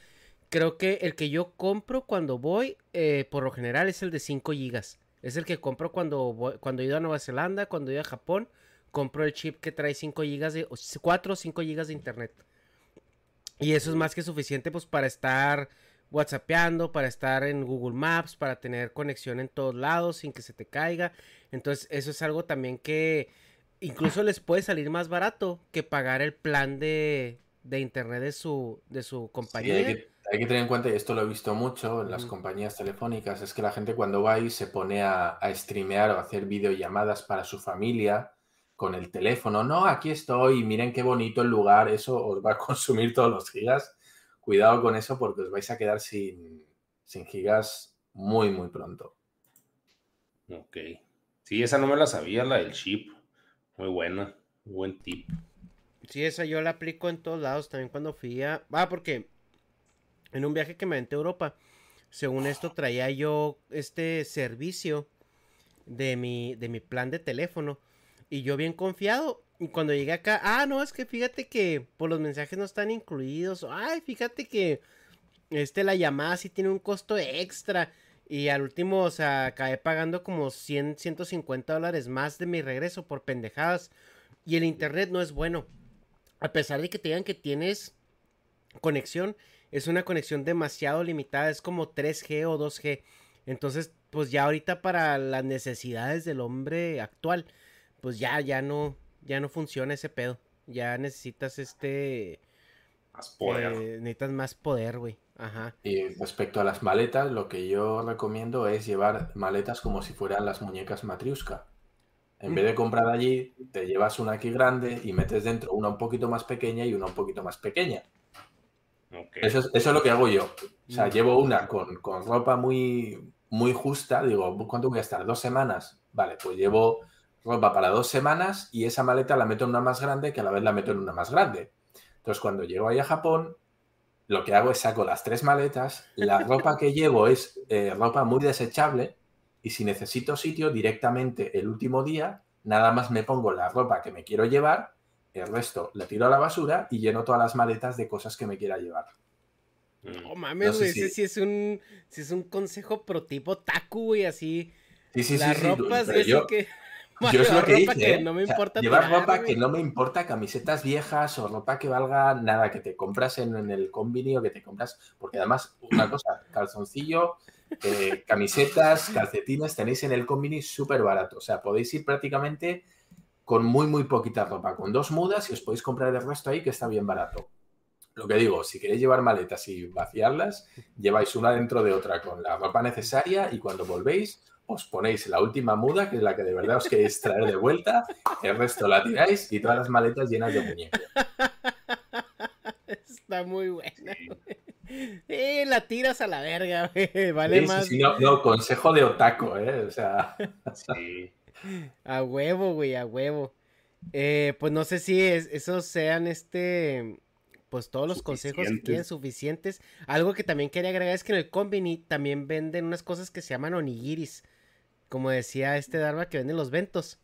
creo que el que yo compro cuando voy, eh, por lo general es el de 5 gigas. Es el que compro cuando voy, cuando he ido a Nueva Zelanda, cuando he ido a Japón, compro el chip que trae 5 gigas de, 4 o 5 gigas de internet. Y eso es más que suficiente, pues, para estar whatsappeando, para estar en Google Maps, para tener conexión en todos lados sin que se te caiga. Entonces, eso es algo también que incluso les puede salir más barato que pagar el plan de, internet de su, de su compañía. hay, que, tener en cuenta, y esto lo he visto mucho en las compañías telefónicas, es que la gente cuando va ahí se pone a, a streamear o a hacer videollamadas para su familia con el teléfono. No, aquí estoy, miren qué bonito el lugar, eso os va a (laughs) consumir todos los gigas. Cuidado con eso porque os vais a quedar sin, sin gigas muy, muy pronto. Ok. Sí, esa no me la sabía, la del chip. Muy buena, buen tip. Sí, esa yo la aplico en todos lados, también cuando fui a... Ah, porque en un viaje que me aventé a Europa, según esto traía yo este servicio de mi, de mi plan de teléfono. Y yo bien confiado. Y cuando llegué acá, ah, no, es que fíjate que por los mensajes no están incluidos. Ay, fíjate que este la llamada sí tiene un costo extra. Y al último, o sea, acabé pagando como 100, 150 dólares más de mi regreso por pendejadas. Y el internet no es bueno. A pesar de que te digan que tienes conexión, es una conexión demasiado limitada. Es como 3G o 2G. Entonces, pues ya ahorita para las necesidades del hombre actual, pues ya, ya no, ya no funciona ese pedo. Ya necesitas este... Más poder. Eh, necesitas más poder, güey. Ajá. Y respecto a las maletas, lo que yo recomiendo es llevar maletas como si fueran las muñecas Matriuska. En vez de comprar allí, te llevas una aquí grande y metes dentro una un poquito más pequeña y una un poquito más pequeña. Eso, es, eso, es, lo que hago yo. O sea, mm. llevo una con, con, ropa muy, muy justa. Digo, ¿cuánto voy a estar? ¿Dos semanas? Vale, pues llevo ropa para dos semanas y esa maleta la meto en una más grande que a la vez la meto en una más grande. Entonces, cuando llego ahí a Japón, lo que hago es saco las tres maletas, la (laughs) ropa que llevo es eh, ropa muy desechable y si necesito sitio directamente el último día, nada más me pongo la ropa que me quiero llevar, el resto la tiro a la basura y lleno todas las maletas de cosas que me quiera llevar. No mames, güey, ese sí es un, si es un consejo protipo taku, güey, así. Sí, sí, la ropa es que... Yo es lo que hice. ¿eh? llevar ropa que no me importa, camisetas viejas o ropa que valga nada, que te compras en, el combini o que te compras. Porque además, una cosa, calzoncillo, eh, camisetas, calcetines, tenéis en el combini súper barato. O sea, podéis ir prácticamente con muy, muy poquita ropa, con dos mudas y os podéis comprar el resto ahí que está bien barato. Lo que digo, si queréis llevar maletas y vaciarlas, lleváis una dentro de otra con la ropa necesaria y cuando volvéis os ponéis la última muda, que es la que de verdad os queréis traer de vuelta, el resto la tiráis y todas las maletas llenas de muñecos. (laughs) Está muy buena. Eh, la tiras a la verga, (laughs) Vale más. no, consejo de otaco, ¿eh? O sea. Sí. (laughs) A huevo, güey, a huevo. Eh, pues no sé si esos sean este. Pues todos los consejos que quieren suficientes. Algo que también quería agregar es que en el Combini también venden unas cosas que se llaman onigiris como decía este Darma que venden los ventos.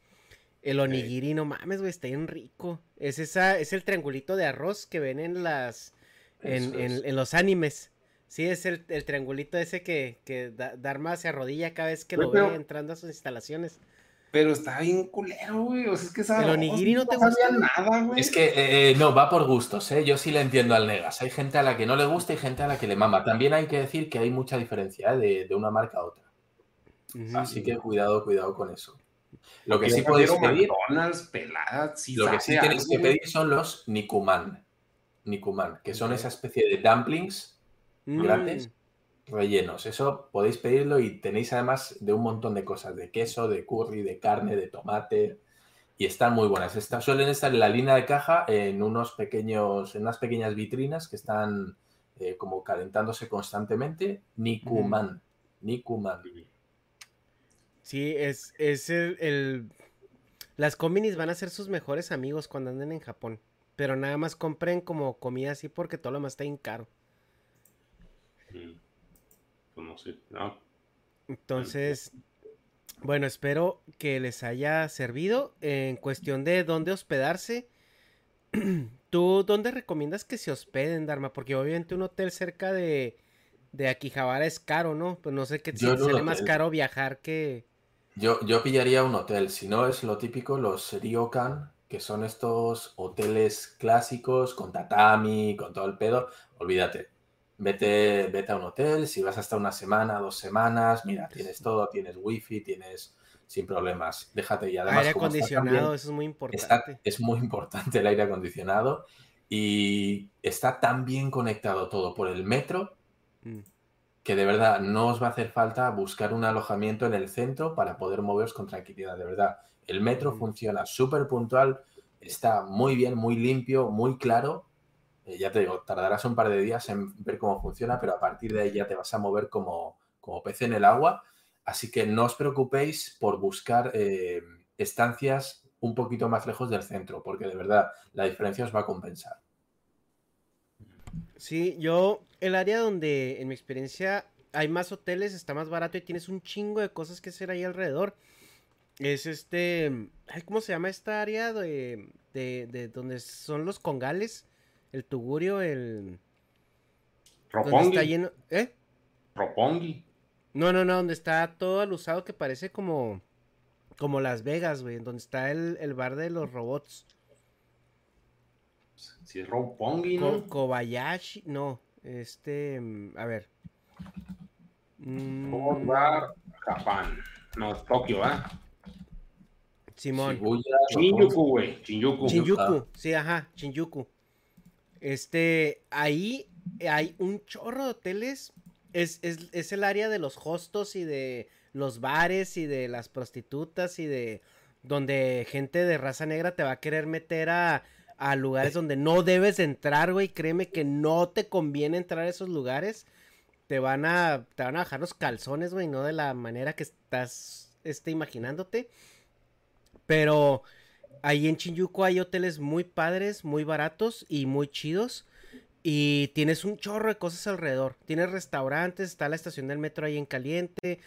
El onigiri, no mames, güey, está bien rico. Es esa, es el triangulito de arroz que ven en las, en, los animes. Sí, es el, triangulito ese que, que Dharma se arrodilla cada vez que lo ve entrando a sus instalaciones. Pero está bien culero, güey. O sea, es que El onigiri no te gusta nada, güey. Es que eh, eh, no, va por gustos, ¿eh? Yo sí le entiendo al Negas. Hay gente a la que no le gusta y gente a la que le mama. También hay que decir que hay mucha diferencia ¿eh? de, una marca a otra. Así que cuidado, cuidado con eso. Lo que sí podéis pedir. lo que sí tenéis que pedir son los Nikuman. Nikuman, que son esa especie de dumplings mm. grandes rellenos. Eso podéis pedirlo y tenéis además de un montón de cosas: de queso, de curry, de carne, de tomate. Y están muy buenas. suelen estar en la línea de caja en unos pequeños, en unas pequeñas vitrinas que están eh, como calentándose constantemente. Nikuman. Nikuman. Sí, es, es el, Las combinis van a ser sus mejores amigos cuando anden en Japón. Pero nada más compren como comida así porque todo lo más está bien caro. Mm. Pues no sé, no. Entonces, bueno, espero que les haya servido. En cuestión de dónde hospedarse, (clears throat) ¿tú dónde recomiendas que se hospeden, Dharma? Porque obviamente un hotel cerca de, de Akihabara es caro, ¿no? Pues no sé qué si sale más caro viajar que, yo, yo pillaría un hotel, si no es lo típico, los ryokan, que son estos hoteles clásicos con tatami, con todo el pedo, olvídate. Vete, vete a un hotel, si vas hasta una semana, dos semanas, mira, tienes todo, tienes wifi, tienes sin problemas. Déjate y además. Aire acondicionado, eso es muy importante. es muy importante el aire acondicionado y está tan bien conectado todo por el metro mm. Que de verdad no os va a hacer falta buscar un alojamiento en el centro para poder moveros con tranquilidad. De verdad, el metro mm. funciona súper puntual, está muy bien, muy limpio, muy claro. Eh, ya te digo, tardarás un par de días en ver cómo funciona, pero a partir de ahí ya te vas a mover como, como pez en el agua. Así que no os preocupéis por buscar eh, estancias un poquito más lejos del centro, porque de verdad la diferencia os va a compensar. Sí, yo, el área donde en mi experiencia hay más hoteles, está más barato y tienes un chingo de cosas que hacer ahí alrededor. Es este, ¿cómo se llama esta área de, de, donde son los congales? El tugurio, el... Ropongi. Está lleno, ¿Eh? Ropongi. No, no, no, donde está todo alusado que parece como como Las Vegas, güey, donde está el, el, bar de los robots. Si es Roppongi, ¿no? Kobayashi, no, este, mm, a ver. Mm. Bar, Japón. No, es Tokio, ¿ah? Simón. Shinjuku, güey. Shinjuku. Shinjuku, sí, ajá, Shinjuku. Este, ahí hay un chorro de hoteles. Es, es, es el área de los hostos y de los bares y de las prostitutas y de donde gente de raza negra te va a querer meter a, a lugares donde no debes entrar, güey. Créeme que no te conviene entrar a esos lugares. Te van a, te van a bajar los calzones, güey, no de la manera que estás este, imaginándote. Pero ahí en Shinjuku hay hoteles muy padres, muy baratos y muy chidos. Y tienes un chorro de cosas alrededor. Tienes restaurantes, está la estación del metro ahí en caliente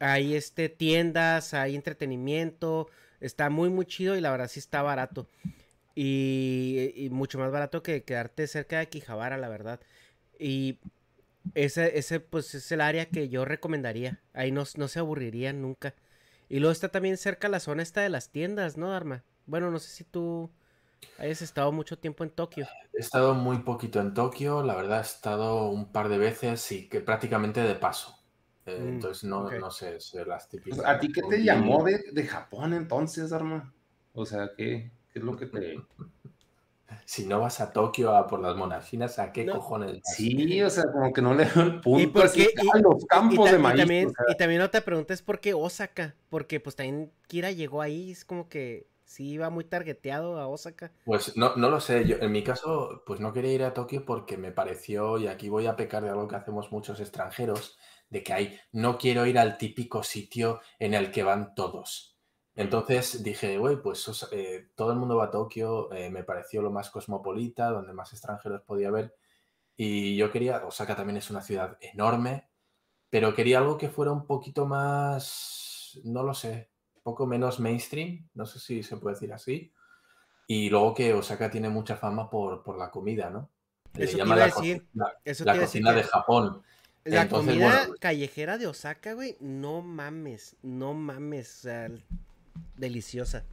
hay este tiendas, hay entretenimiento, está muy muy chido y la verdad sí está barato. Y, mucho más barato que quedarte cerca de Quijabara, la verdad. Y ese, ese pues es el área que yo recomendaría. Ahí no, no se aburrirían nunca. Y luego está también cerca la zona esta de las tiendas, ¿no, Arma? Bueno, no sé si tú hayas estado mucho tiempo en Tokio. He estado muy poquito en Tokio, la verdad he estado un par de veces y que prácticamente de paso. Eh, mm, entonces no, no sé, las típicas. Pues, ¿A ti qué te llamó de, de, Japón entonces, Arma? O sea, ¿qué, ¿qué, es lo que te... (laughs) Si no vas a Tokio a por las monajinas, ¿a qué cojones? Sí, o sea, como que no le veo el punto. ¿Y por qué? los campos de maíz. Y también, y también no te preguntes por qué Osaka, porque pues también Kira llegó ahí, es como que sí iba muy targeteado a Osaka. Pues no, no lo sé, yo en mi caso, pues no quería ir a Tokio porque me pareció, y aquí voy a pecar de algo que hacemos muchos extranjeros, de que hay, no quiero ir al típico sitio en el que van todos. Entonces dije, güey, pues eh, todo el mundo va a Tokio, eh, me pareció lo más cosmopolita, donde más extranjeros podía haber. Y yo quería, Osaka también es una ciudad enorme, pero quería algo que fuera un poquito más, no lo sé, un poco menos mainstream, no sé si se puede decir así. Y luego que Osaka tiene mucha fama por, la comida, ¿no? Eso llama la, cocina de Japón. La comida callejera de Osaka, güey, no mames, no mames, o sea, deliciosa.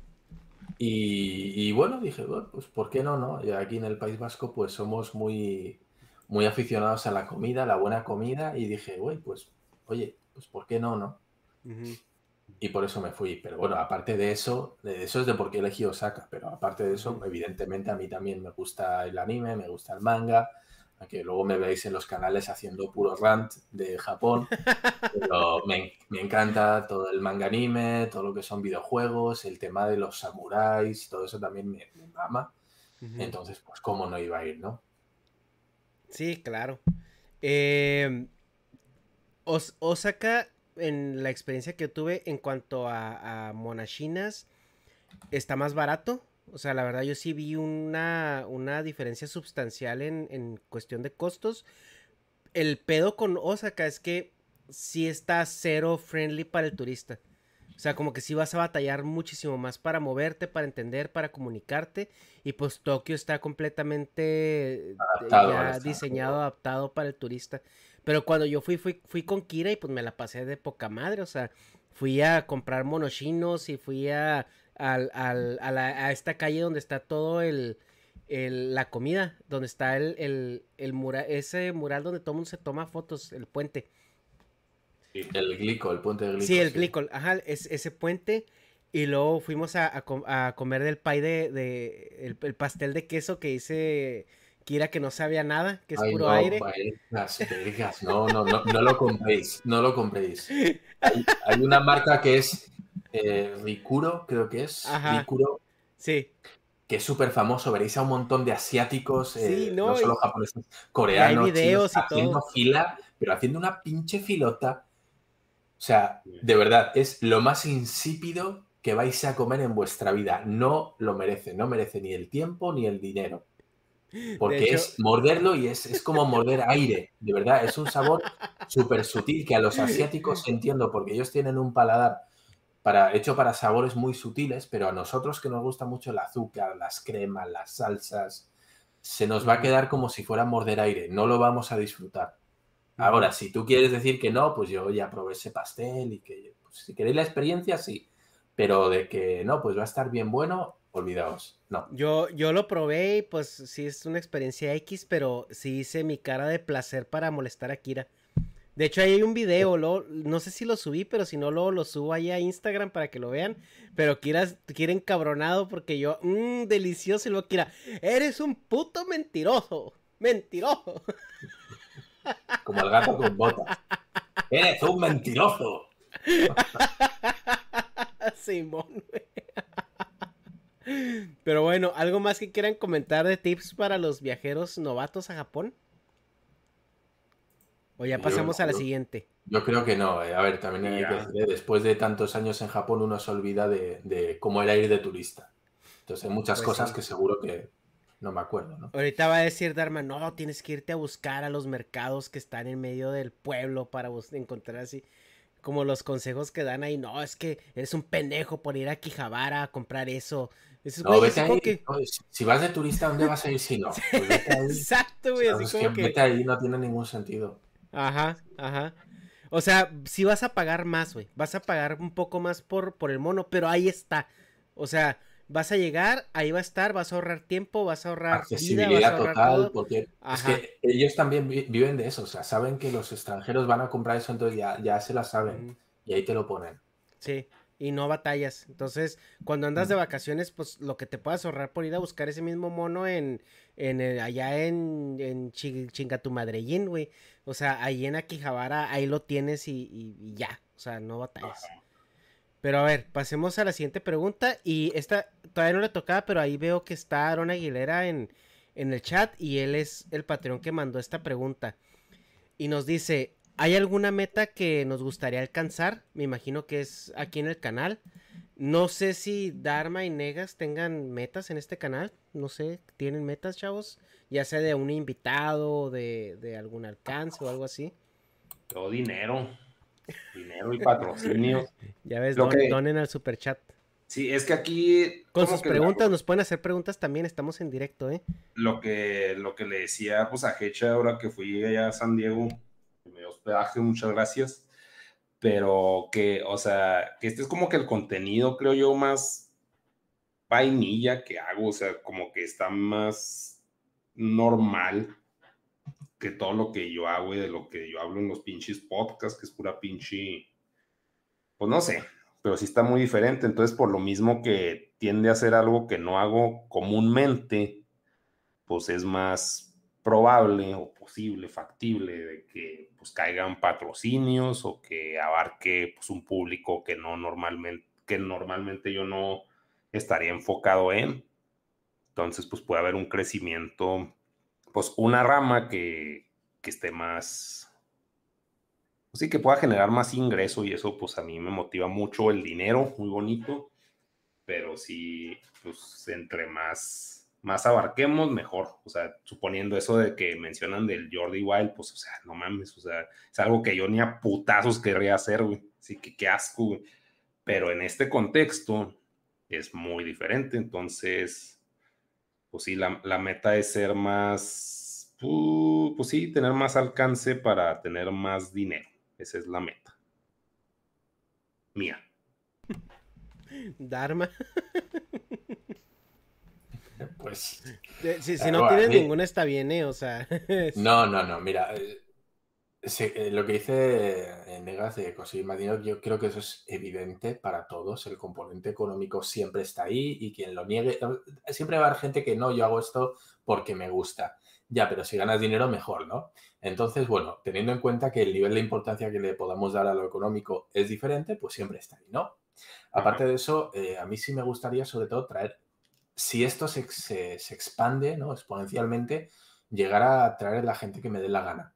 Y, bueno, dije, bueno, pues ¿por qué no, no? Y aquí en el País Vasco, pues somos muy, muy aficionados a la comida, a la buena comida, y dije, güey, pues, oye, pues ¿por qué no, no? Y por eso me fui. Pero bueno, aparte de eso, de eso es de por qué elegí Osaka, pero aparte de eso, evidentemente a mí también me gusta el anime, me gusta el manga, que luego me veis en los canales haciendo puro rant de Japón, (laughs) pero me, encanta todo el manga anime, todo lo que son videojuegos, el tema de los samuráis, todo eso también me, me mama. Entonces, pues, ¿cómo no iba a ir, no? Sí, claro. Em, Osaka, en la experiencia que tuve en cuanto a, a monachinas, está más barato. O sea, la verdad yo sí vi una, una diferencia sustancial en, en, cuestión de costos. El pedo con Osaka es que sí está cero friendly para el turista. O sea, como que sí vas a batallar muchísimo más para moverte, para entender, para comunicarte. Y pues Tokio está completamente ya diseñado, adaptado para el turista. Pero cuando yo fui, fui, fui con Kira y pues me la pasé de poca madre. O sea, fui a comprar monoshinos y fui a al, al, a, la, a, esta calle donde está todo el, el la comida, donde está el, el, el mural, ese mural donde todo el mundo se toma fotos, el puente. El glicol, el puente del glicol. Sí, el glicol, ajá, es, ese puente. Y luego fuimos a, comer del pay de, el, pastel de queso que hice Kira que no sabía nada, que es puro aire. no, no, no, no lo compréis, no lo compréis. (laughs) Hay, una marca que es eh, Ricuro, creo que es. Ricuro. Sí. Que es súper famoso, veréis a un montón de asiáticos, eh, no, solo japoneses, coreanos, videos haciendo fila, pero haciendo una pinche filota. O sea, de verdad, es lo más insípido que vais a comer en vuestra vida. No lo merece, no merece ni el tiempo ni el dinero. Porque es morderlo y es, es, como morder aire, de verdad, es un sabor (laughs) súper sutil que a los asiáticos entiendo porque ellos tienen un paladar para, hecho para sabores muy sutiles, pero a nosotros que nos gusta mucho el azúcar, las cremas, las salsas, se nos va a quedar como si fuera morder aire, no lo vamos a disfrutar. Ahora, si tú quieres decir que no, pues yo ya probé ese pastel y que pues, si queréis la experiencia, sí, pero de que no, pues va a estar bien bueno, olvidaos. No. Yo, yo lo probé y pues sí es una experiencia X, pero sí hice mi cara de placer para molestar a Kira. De hecho, ahí hay un video, no sé si lo subí, pero si no, lo subo ahí a Instagram para que lo vean. Pero Kira, Kira encabronado porque yo, mmm, delicioso. Y luego Kira, eres un puto mentiroso. Mentiroso. (laughs) Como el gato con botas. Eres un mentiroso. (laughs) Simón, Pero bueno, ¿algo más que quieran comentar de tips para los viajeros novatos a Japón? ¿O ya pasamos a la siguiente? Yo creo que no. Eh. A ver, también hay que decir, eh, después de tantos años en Japón uno se olvida de, cómo era ir de turista. Entonces hay muchas pues cosas que seguro que no me acuerdo, ¿no? Ahorita va a decir Dharma, no, tienes que irte a buscar a los mercados que están en medio del pueblo para encontrar así como los consejos que dan ahí, no, es que eres un pendejo por ir a Quijabara a comprar eso. no, vete ahí, si vas de turista, ¿dónde vas a ir si no? (laughs) Pues Exacto, güey. así como que... Vete ahí no tiene ningún sentido. Ajá, ajá. O sea, si vas a pagar más, güey. Vas a pagar un poco más por, por el mono, pero ahí está. O sea, vas a llegar, ahí va a estar, vas a ahorrar tiempo, vas a ahorrar accesibilidad total, porque es que ellos también viven de eso, o sea, saben que los extranjeros van a comprar eso, entonces ya, ya se la saben y ahí te lo ponen. Sí, y no batallas. Entonces, cuando andas de vacaciones, pues lo que te puedas ahorrar por ir a buscar ese mismo mono en, en allá en, en Chingatumadrellín, güey. O sea, ahí en Aquijabara, ahí lo tienes y, y ya. O sea, no batallas. Pero a ver, pasemos a la siguiente pregunta. Y esta todavía no le tocaba, pero ahí veo que está Aaron Aguilera en, en el chat y él es el patrón que mandó esta pregunta. Y nos dice, ¿hay alguna meta que nos gustaría alcanzar? Me imagino que es aquí en el canal. No sé si Dharma y Negas tengan metas en este canal. No sé, ¿tienen metas, chavos? Ya sea de un invitado, de, de algún alcance o algo así. Todo dinero. Dinero y patrocinio. (laughs) ya ves, donen al super chat. Sí, es que aquí. Con sus preguntas, nos pueden hacer preguntas también, estamos en directo, ¿eh? Lo que, lo que le decía pues, a Hecha ahora que fui allá a San Diego, me hospedaje, muchas gracias. Pero que, o sea, que este es como que el contenido, creo yo, más vainilla que hago, o sea, como que está más normal que todo lo que yo hago y de lo que yo hablo en los pinches podcasts, que es pura pinche, pues no sé, pero sí está muy diferente. Entonces, por lo mismo que tiende a ser algo que no hago comúnmente, pues es más probable o posible, factible de que pues caigan patrocinios o que abarque pues un público que no normalmente, que normalmente yo no estaría enfocado en. Entonces, pues puede haber un crecimiento pues una rama que, esté más, pues sí, que pueda generar más ingreso y eso pues a mí me motiva mucho el dinero, muy bonito, pero sí, pues entre más, más abarquemos, mejor. O sea, suponiendo eso de que mencionan del Jordi Wild, pues, o sea, no mames, o sea, es algo que yo ni a putazos querría hacer, güey. Así que qué asco, güey. Pero en este contexto es muy diferente, entonces pues sí, la, meta es ser más, pues sí, tener más alcance para tener más dinero. Esa es la meta. Mía. Dharma. (laughs) (laughs) Pues. Si, no tienes ninguna está bien, ¿eh? O sea. (laughs) No, no, no, mira. Eh, eh, lo que dice Negas de conseguir más dinero, yo creo que eso es evidente para todos. El componente económico siempre está ahí y quien lo niegue, siempre va a haber gente que no, yo hago esto porque me gusta. Ya, pero si ganas dinero, mejor, ¿no? Entonces, bueno, teniendo en cuenta que el nivel de importancia que le podamos dar a lo económico es diferente, pues siempre está ahí, ¿no? Aparte de eso, eh, a mí sí me gustaría sobre todo traer, si esto se, se expande, ¿no? Exponencialmente, llegar a traer a la gente que me dé la gana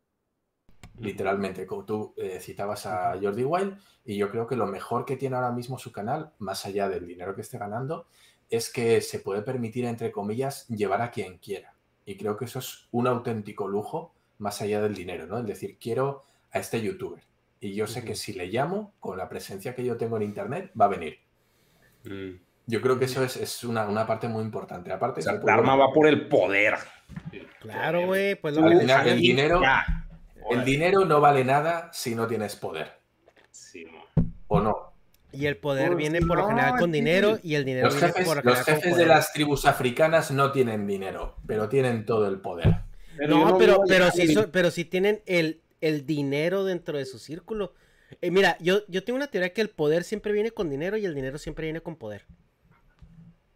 literalmente, como tú eh, citabas a Jordi Wild, y yo creo que lo mejor que tiene ahora mismo su canal, más allá del dinero que esté ganando, es que se puede permitir, entre comillas, llevar a quien quiera. Y creo que eso es un auténtico lujo, más allá del dinero, ¿no? Es decir, quiero a este youtuber. Y yo sé que si le llamo, con la presencia que yo tengo en internet, va a venir. Mm. Yo creo que eso es, una, parte muy importante. Aparte, el arma va por el poder. Claro, güey. Pues lo el dinero. El dinero no vale nada si no tienes poder. Sí, ¿O no? Y el poder viene por lo general con dinero y el dinero los viene jefes, por lo general Los jefes de las tribus africanas no tienen dinero, pero tienen todo el poder. no, pero, pero, si pero si tienen el, el dinero dentro de su círculo. Eh, mira, yo, yo tengo una teoría que el poder siempre viene con dinero y el dinero siempre viene con poder.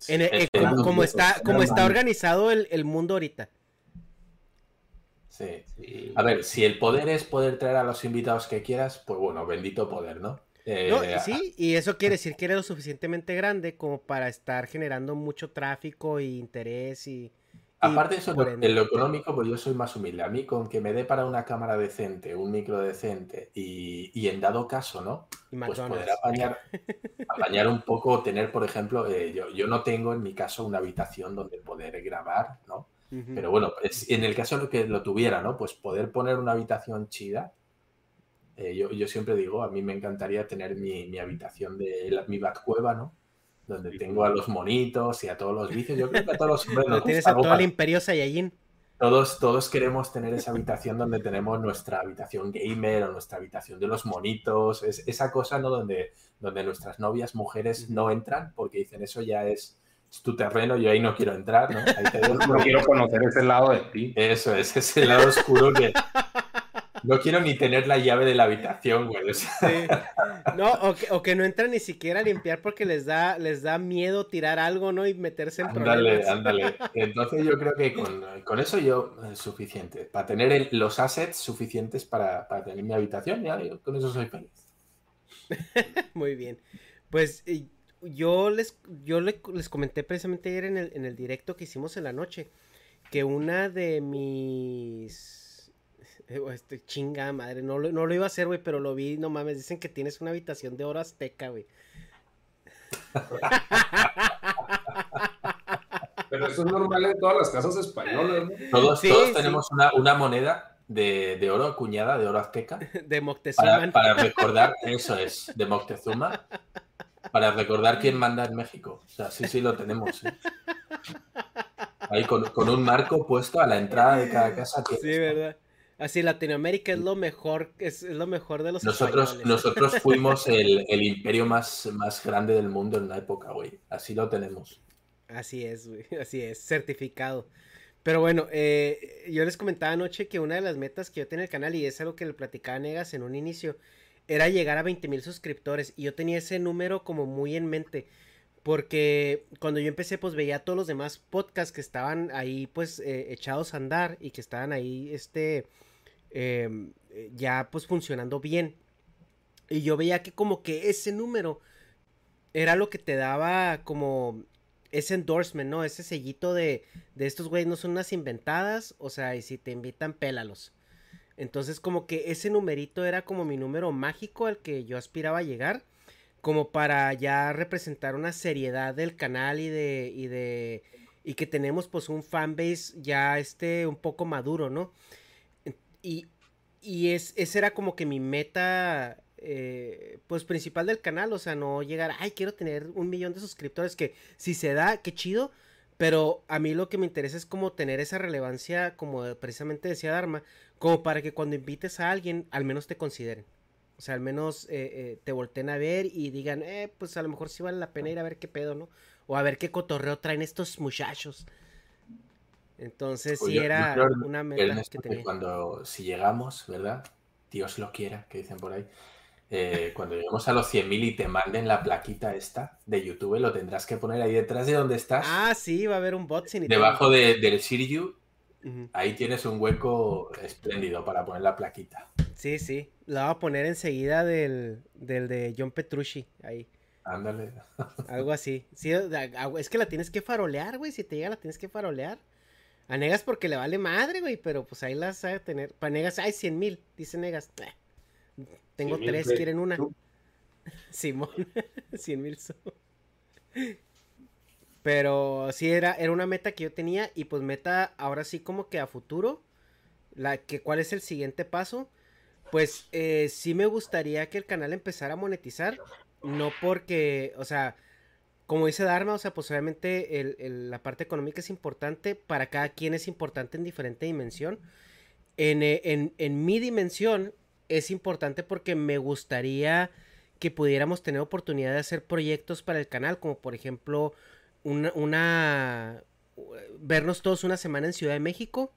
Eh, como, está, como está organizado el, el mundo ahorita. Sí. A ver, si el poder es poder traer a los invitados que quieras, pues bueno, bendito poder, ¿no? Eh, sí, y eso quiere decir que eres lo suficientemente grande como para estar generando mucho tráfico e interés y... Aparte de eso, en lo económico, pues yo soy más humilde. A mí con que me dé para una cámara decente, un micro decente y, en dado caso, ¿no? pues poder apañar, (laughs) apañar un poco, tener, por ejemplo, eh, yo, yo no tengo en mi caso una habitación donde poder grabar, ¿no? Pero bueno, en el caso de que lo tuviera, ¿no? Pues poder poner una habitación chida. Eh, yo, siempre digo, a mí me encantaría tener mi, habitación de mi batcueva, ¿no? Donde tengo a los monitos y a todos los vicios. Yo creo que a todos los (laughs) hombres Tienes a todo el Imperio Saiyajin. Todos, todos queremos tener esa habitación donde tenemos nuestra habitación gamer o nuestra habitación de los monitos, es, esa cosa ¿no? donde, donde nuestras novias mujeres no entran porque dicen eso ya es, tu terreno, yo ahí no quiero entrar, ¿no? Ahí te (laughs) no quiero conocer ese lado de ti. Eso es, ese lado oscuro que (laughs) no quiero ni tener la llave de la habitación, güey. No, o que, no entran ni siquiera a limpiar porque les da, les da miedo tirar algo, ¿no? Y meterse en problemas. Ándale, ándale. Entonces yo creo que con, eso yo es suficiente. Para tener los assets suficientes para, tener mi habitación, ya con eso soy feliz. (laughs) Muy bien. Pues yo les, yo les comenté precisamente ayer en el, en el directo que hicimos en la noche que una de mis... Eh, este, chinga madre, no lo, no lo iba a hacer, güey, pero lo vi, no mames, dicen que tienes una habitación de oro azteca, güey. Pero eso es normal en todas las casas españolas, ¿no? Todos, tenemos Una, moneda de, de, oro acuñada, de oro azteca. (laughs) De Moctezuma. Para, para, (laughs) recordar, eso es, de Moctezuma para recordar quién manda en México. O sea, sí, sí lo tenemos. ¿eh? Ahí con, un marco puesto a la entrada de cada casa. sí, verdad. Así Latinoamérica es lo mejor, es, lo mejor de los Nosotros, nosotros (laughs) fuimos el, imperio más, más grande del mundo en una época, güey. Así lo tenemos. Así es, güey. (laughs) Así es, certificado. Pero bueno, eh, yo les comentaba anoche que una de las metas que yo tengo en el canal, y es algo que le platicaba a Negas en un inicio, era llegar a 20 mil suscriptores y yo tenía ese número como muy en mente. Porque cuando yo empecé, pues veía a todos los demás podcasts que estaban ahí, pues, eh, echados a andar y que estaban ahí, este, em, ya, pues, funcionando bien. Y yo veía que como que ese número era lo que te daba como ese endorsement, ¿no? Ese sellito de, de estos güeyes no son unas inventadas, o sea, y si te invitan, pélalos. Entonces como que ese numerito era como mi número mágico al que yo aspiraba a llegar, como para ya representar una seriedad del canal y de y de y que tenemos pues un fanbase ya este un poco maduro, ¿no? Y, y es, ese era como que mi meta eh, pues principal del canal, o sea, no llegar, ay, quiero tener un millón de suscriptores, que si se da, qué chido, pero a mí lo que me interesa es como tener esa relevancia, como precisamente decía Dharma, como para que cuando invites a alguien, al menos te consideren. O sea, al menos eh, eh, te volteen a ver y digan, eh, pues a lo mejor sí vale la pena ir a ver qué pedo, ¿no? O a ver qué cotorreo traen estos muchachos. Entonces, sí era una meta que tenía. Cuando, si llegamos, ¿verdad? Dios lo quiera, que dicen por ahí, eh, cuando lleguemos a los 100.000 y te manden la plaquita esta de YouTube, lo tendrás que poner ahí detrás de donde estás. Ah, sí, va a haber un bot sin Debajo de, del Sirius, ahí tienes un hueco espléndido para poner la plaquita. Sí, sí, la voy a poner enseguida del, del de John Petrucci, ahí. Ándale. Algo así. Sí, es que la tienes que farolear, güey. Si te llega, la tienes que farolear. A Negas porque le vale madre, güey. Pero pues ahí las sabe tener. Para Negas, hay 100 mil, dice Negas. Tengo tres, quieren una. (laughs) Simón, (laughs) 100 mil Pero sí, era, era una meta que yo tenía. Y pues meta ahora sí como que a futuro. La, que, ¿Cuál es el siguiente paso? Pues eh, sí me gustaría que el canal empezara a monetizar no porque, o sea, como dice Dharma, o sea, pues obviamente la parte económica es importante, para cada quien es importante en diferente dimensión. Eh, en, en, mi dimensión es importante porque me gustaría que pudiéramos tener oportunidad de hacer proyectos para el canal, como por ejemplo una, una vernos todos una semana en Ciudad de México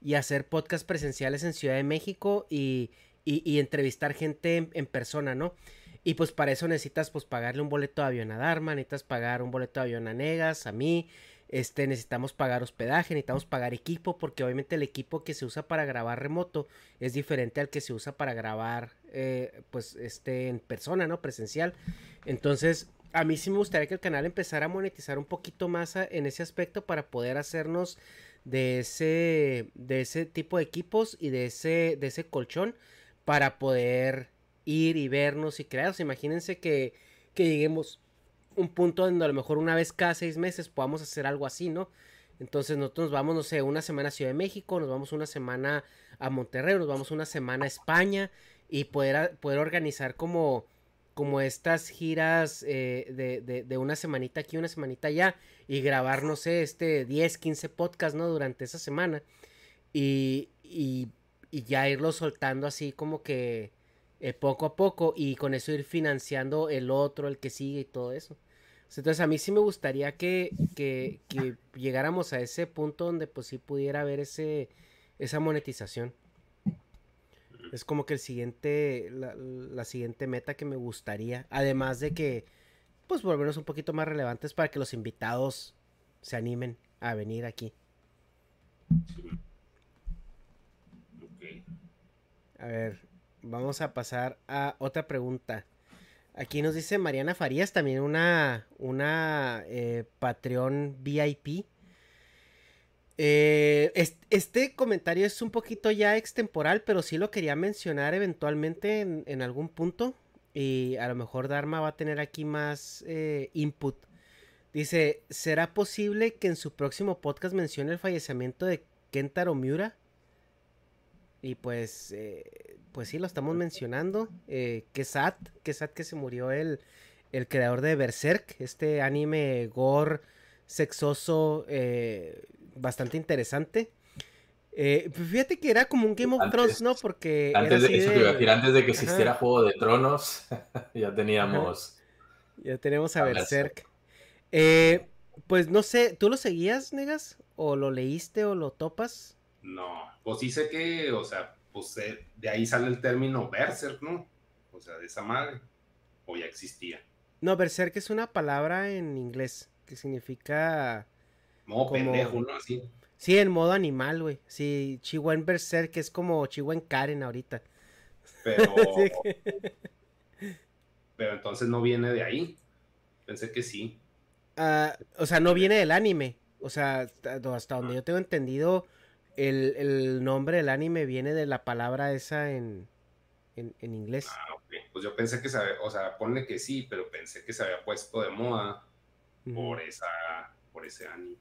y hacer podcast presenciales en Ciudad de México y, y, entrevistar gente en persona, ¿no? Y pues para eso necesitas pues pagarle un boleto de avión a Dharma, necesitas pagar un boleto de avión a Negas, a mí, este, necesitamos pagar hospedaje, necesitamos pagar equipo, porque obviamente el equipo que se usa para grabar remoto es diferente al que se usa para grabar, eh, pues, este, en persona, ¿no? Presencial. Entonces, a mí sí me gustaría que el canal empezara a monetizar un poquito más en ese aspecto para poder hacernos de ese, de ese tipo de equipos y de ese, de ese colchón para poder ir y vernos y crearnos. Imagínense que, que lleguemos un punto donde a lo mejor una vez cada seis meses podamos hacer algo así, ¿no? Entonces nosotros nos vamos, no sé, una semana a Ciudad de México, nos vamos una semana a Monterrey, nos vamos una semana a España y poder, poder organizar como, como estas giras eh, de, de, una semanita aquí, una semanita allá y grabar, no sé, este 10, 15 podcasts, ¿no? Durante esa semana y, y ya irlo soltando así como que eh, poco a poco y con eso ir financiando el otro, el que sigue y todo eso. Entonces a mí sí me gustaría que, que, llegáramos a ese punto donde pues sí pudiera haber ese, esa monetización. Es como que el siguiente, la, siguiente meta que me gustaría. Además de que, pues volvernos un poquito más relevantes para que los invitados se animen a venir aquí. A ver, vamos a pasar a otra pregunta. Aquí nos dice Mariana Farías, también una, una eh, Patreon VIP. Eh, este, comentario es un poquito ya extemporal, pero sí lo quería mencionar eventualmente en, algún punto. Y a lo mejor Dharma va a tener aquí más eh, input. Dice, ¿será posible que en su próximo podcast mencione el fallecimiento de Kentaro Miura? Y pues pues sí, lo estamos mencionando. Eh, que sad, que sad que se murió el, el creador de Berserk, este anime gore sexoso eh, bastante interesante. Eh, pues fíjate que era como un Game of Thrones, ¿no? Porque. Antes de, eso decir, antes de que existiera Juego de Tronos, (laughs) ya teníamos. Ya tenemos a, Berserk. Eh, pues no sé, ¿tú lo seguías, Negas? ¿O lo leíste o lo topas? No, pues sí sé que, o sea, pues eh, de ahí sale el término berserk, ¿no? O sea, de esa madre. O ya existía. No, berserk es una palabra en inglés que significa. No, pendejo, ¿no? Así. Sí, en modo animal, güey. Sí, Chihuahua berserk es como Chihuahua Karen ahorita. Pero. (laughs) Pero entonces no viene de ahí. Pensé que sí. Ah, o sea, no viene del anime. O sea, hasta donde yo tengo entendido, el, nombre del anime viene de la palabra esa en, en, inglés. Ah, ok. Pues yo pensé que se había, o sea, ponle que sí, pero pensé que se había puesto de moda por esa, por ese anime.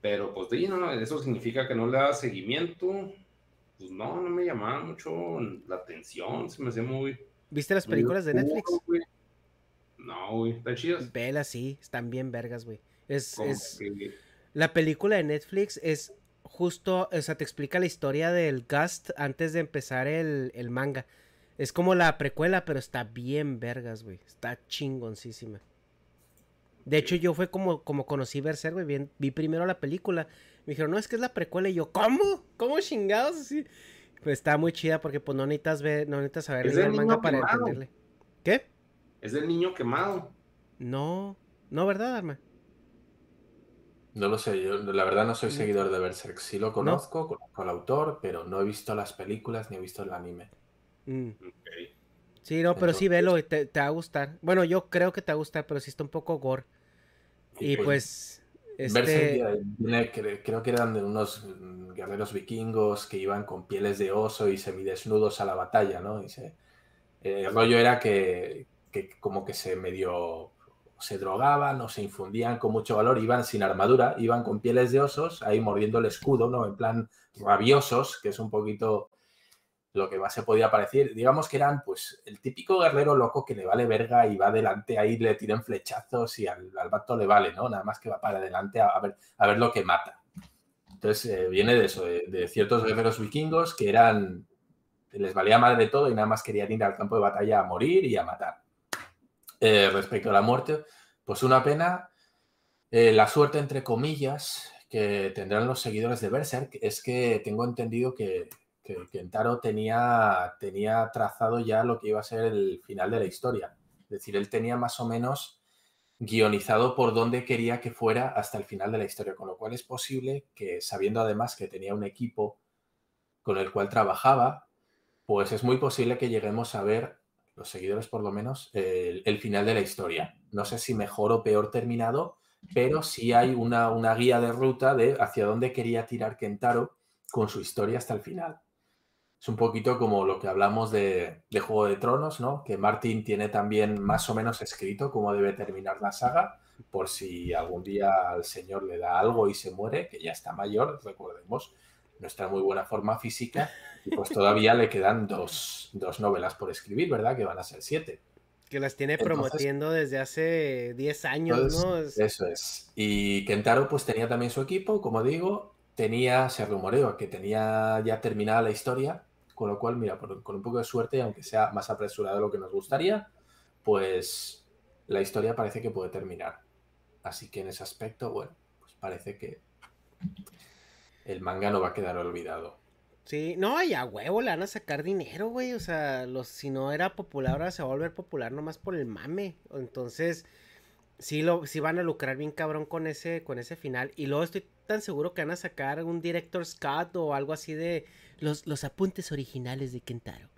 Pero pues de no, eso significa que no le da seguimiento. Pues no, no me llamaba mucho la atención, se me hacía muy... ¿Viste las películas de Netflix? No, güey, están chidas. Vela, sí, están bien vergas, güey. Es, es... La película de Netflix es justo, o sea, te explica la historia del Gust antes de empezar el, manga. Es como la precuela, pero está bien vergas, güey. Está chingoncísima. De hecho, yo fue como, como conocí Berserk, güey. Vi, primero la película. Me dijeron, no, es que es la precuela. Y yo, ¿cómo? ¿Cómo chingados? Así? Pues está muy chida porque pues no necesitas ver, no necesitas saber el manga para entenderle. ¿Qué? Es del niño quemado. No, no, ¿verdad, Arma? No lo sé, yo la verdad no soy seguidor de Berserk. Sí lo conozco, conozco al autor, pero no he visto las películas ni he visto el anime. Mm. Sí, no, pero sí velo y te, va a gustar. Bueno, yo creo que te va a gustar, pero sí está un poco gore. Y, pues, pues este... creo que eran de unos guerreros vikingos que iban con pieles de oso y semidesnudos a la batalla, ¿no? Y se, el rollo era que, que como que se medio se drogaban o se infundían con mucho valor, iban sin armadura, iban con pieles de osos, ahí mordiendo el escudo, ¿no? En plan rabiosos, que es un poquito lo que más se podía parecer. Digamos que eran, pues, el típico guerrero loco que le vale verga y va adelante, ahí le tiran flechazos y al, al le vale, ¿no? Nada más que va para adelante a, ver, a ver lo que mata. Entonces, eh, viene de eso, de, ciertos guerreros vikingos que eran, les valía madre todo y nada más querían ir al campo de batalla a morir y a matar. Eh, respecto a la muerte, pues una pena. Eh, la suerte, entre comillas, que tendrán los seguidores de Berserk es que tengo entendido que, que Kentaro tenía, tenía trazado ya lo que iba a ser el final de la historia. Es decir, él tenía más o menos guionizado por dónde quería que fuera hasta el final de la historia, con lo cual es posible que, sabiendo además que tenía un equipo con el cual trabajaba, pues es muy posible que lleguemos a ver los seguidores por lo menos, el, final de la historia. No sé si mejor o peor terminado, pero sí hay una, una, guía de ruta de hacia dónde quería tirar Kentaro con su historia hasta el final. Es un poquito como lo que hablamos de, de Juego de Tronos, ¿no? Que Martin tiene también más o menos escrito cómo debe terminar la saga, por si algún día al señor le da algo y se muere, que ya está mayor, recordemos, no está en muy buena forma física y pues todavía le quedan dos, novelas por escribir, ¿verdad? Que van a ser siete. Que las tiene promoviendo desde hace 10 años, ¿no? Eso es. Y Kentaro pues tenía también su equipo, como digo, tenía, se rumoreó que tenía ya terminada la historia, con lo cual, mira, con un poco de suerte, aunque sea más apresurado de lo que nos gustaría, pues la historia parece que puede terminar. Así que en ese aspecto, bueno, pues parece que el manga no va a quedar olvidado. Sí, no, y a huevo le van a sacar dinero, güey. O sea, los, si no era popular, ahora se va a volver popular nomás por el mame. Entonces, sí, lo, sí van a lucrar bien cabrón con ese, con ese final. Y luego estoy tan seguro que van a sacar un director Scott o algo así de los, los apuntes originales de Kentaro.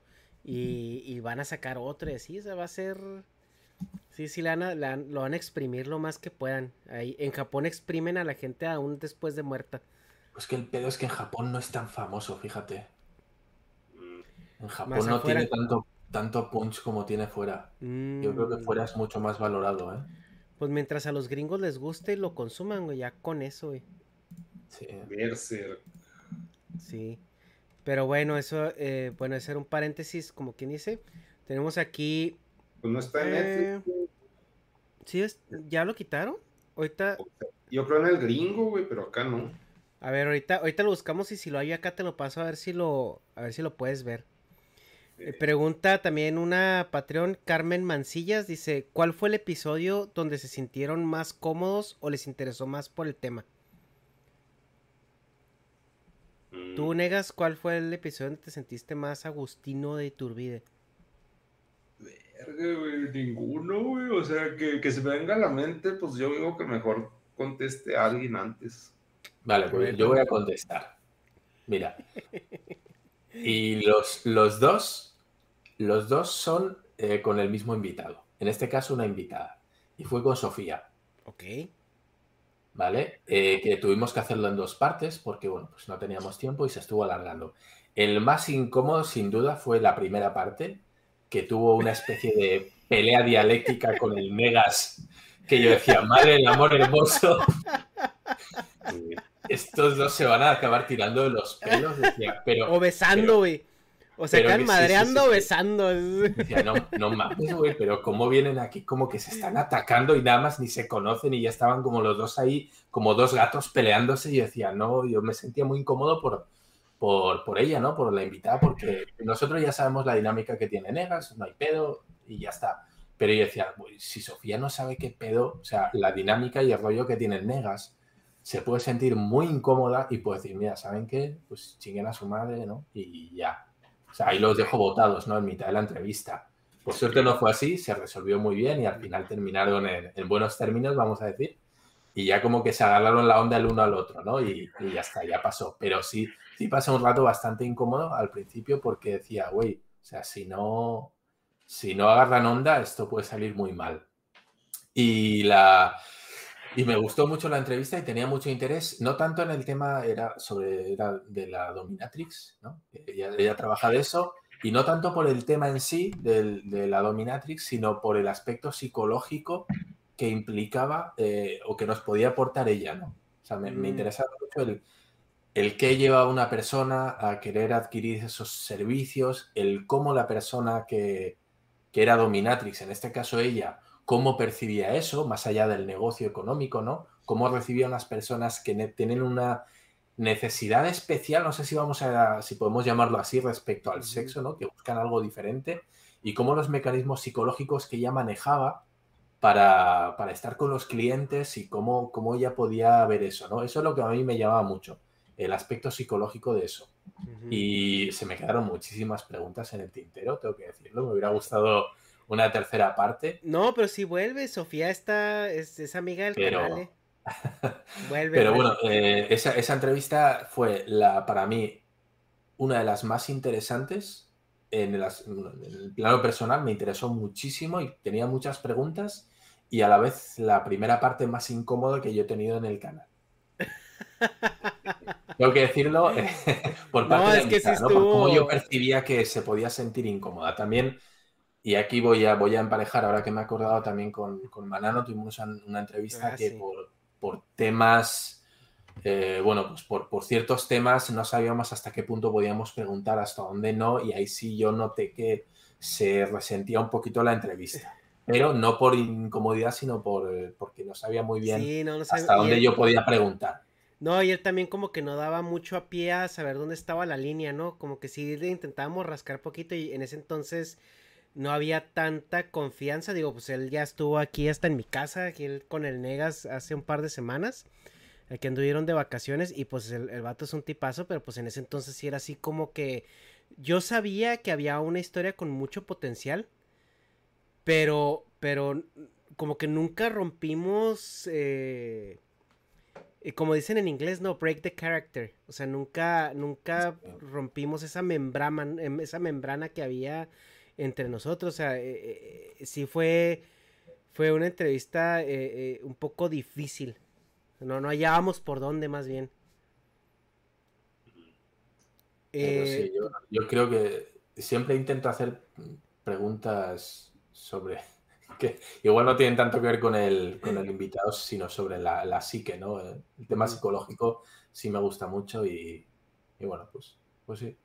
Y, van a sacar otro y así, o sea, va a ser... Sí, sí, lo van a exprimir lo más que puedan. Ahí, en Japón exprimen a la gente aún después de muerta. Pues que el pedo es que en Japón no es tan famoso, fíjate. En Japón no tiene tanto, tanto punch como tiene fuera. Yo creo que mm. fuera es mucho más valorado, ¿eh? Pues mientras a los gringos les guste, lo consuman, güey, ya con eso, güey. Sí. Sí. Pero bueno, eso, eh, bueno, ese era un paréntesis, como quien dice. Tenemos aquí. Pues no está en eh... Sí, ¿ya lo quitaron? Ahorita. Yo creo en el gringo, güey, pero acá no. A ver, ahorita, ahorita lo buscamos y si lo hay acá te lo paso a ver si lo, a ver si lo puedes ver. Eh, pregunta también una Patreon, Carmen Mancillas, dice, ¿cuál fue el episodio donde se sintieron más cómodos o les interesó más por el tema? ¿Tú mm. negas cuál fue el episodio donde te sentiste más agustino de Turbide? Verga, güey, ninguno, güey. O sea, que, que se me venga a la mente, pues yo digo que mejor conteste a alguien antes. Vale, pues yo voy a contestar. Mira. Y los, los dos, los dos son eh, con el mismo invitado. En este caso, una invitada. Y fue con Sofía. Ok. ¿Vale? Eh, que tuvimos que hacerlo en dos partes porque, bueno, pues no teníamos tiempo y se estuvo alargando. El más incómodo, sin duda, fue la primera parte, que tuvo una especie de pelea dialéctica con el Megas, que yo decía, madre el amor hermoso (laughs) estos dos se van a acabar tirando de los pelos. pero, o besando, güey. O se acaban madreando o besando. Decía, no, no mames, güey, pero cómo vienen aquí como que se están atacando y nada más ni se conocen y ya estaban como los dos ahí, como dos gatos peleándose. Y yo decía, no, yo me sentía muy incómodo por, por, por ella, ¿no? Por la invitada, porque nosotros ya sabemos la dinámica que tiene Negas, no hay pedo y ya está. Pero yo decía, si Sofía no sabe qué pedo, o sea, la dinámica y el rollo que tiene Negas, se puede sentir muy incómoda y puede decir, mira, ¿saben qué? Pues chinguen a su madre, ¿no? Y ya. O sea, ahí los dejo votados, ¿no? En mitad de la entrevista. Por suerte no fue así, se resolvió muy bien y al final terminaron en, buenos términos, vamos a decir. Y ya como que se agarraron la onda el uno al otro, ¿no? Y, ya está, ya pasó. Pero sí, sí pasó un rato bastante incómodo al principio porque decía, güey, o sea, si no, si no agarran onda, esto puede salir muy mal. Y la, y me gustó mucho la entrevista y tenía mucho interés, no tanto en el tema era sobre era de la dominatrix, ¿no? Ella, trabaja de eso, y no tanto por el tema en sí de la dominatrix, sino por el aspecto psicológico que implicaba eh, o que nos podía aportar ella, ¿no? O sea, me, me mm. interesaba mucho el, el qué lleva a una persona a querer adquirir esos servicios, el cómo la persona que, que era dominatrix, en este caso ella, cómo percibía eso, más allá del negocio económico, ¿no? Cómo recibía a unas personas que tienen una necesidad especial, no sé si vamos a, si podemos llamarlo así respecto al sexo, ¿no? Que buscan algo diferente y cómo los mecanismos psicológicos que ella manejaba para, estar con los clientes y cómo, cómo ella podía ver eso, ¿no? Eso es lo que a mí me llamaba mucho, el aspecto psicológico de eso. Y se me quedaron muchísimas preguntas en el tintero, tengo que decirlo, me hubiera gustado una tercera parte. No, pero si vuelve, Sofía está, es, amiga del canal. ¿eh? (laughs) Vuelve. Pero bueno, eh, esa, entrevista fue la, para mí, una de las más interesantes. En el, en el plano personal me interesó muchísimo y tenía muchas preguntas y a la vez la primera parte más incómoda que yo he tenido en el canal. (laughs) Tengo que decirlo por parte de es Por cómo yo percibía que se podía sentir incómoda. También y aquí voy a, voy a emparejar, ahora que me he acordado también con, con Manano, tuvimos una entrevista ah, que por, por, temas, eh, bueno, pues por, por, ciertos temas no sabíamos hasta qué punto podíamos preguntar, hasta dónde no, y ahí sí yo noté que se resentía un poquito la entrevista. (laughs) Pero no por incomodidad, sino por, porque no sabía muy bien hasta dónde yo podía preguntar. No, y él también como que no daba mucho a pie a saber dónde estaba la línea, ¿no? Como que sí le intentábamos rascar poquito y en ese entonces no había tanta confianza. Digo, pues él ya estuvo aquí hasta en mi casa, aquí con el Negas hace un par de semanas. Que anduvieron de vacaciones y pues el, el, vato es un tipazo, pero pues en ese entonces sí era así como que yo sabía que había una historia con mucho potencial, pero, pero como que nunca rompimos, eh, eh, como dicen en inglés, no, break the character, o sea, nunca, nunca rompimos esa membrana, em, esa membrana que había entre nosotros. O sea, eh, eh, eh, sí fue, fue una entrevista un poco difícil. No, no hallábamos por dónde más bien. yo, creo que siempre intento hacer preguntas sobre (laughs) que igual no tienen tanto que ver con el, con el invitado, sino sobre la, la psique, ¿no? El tema psicológico sí me gusta mucho y, bueno, pues, pues sí.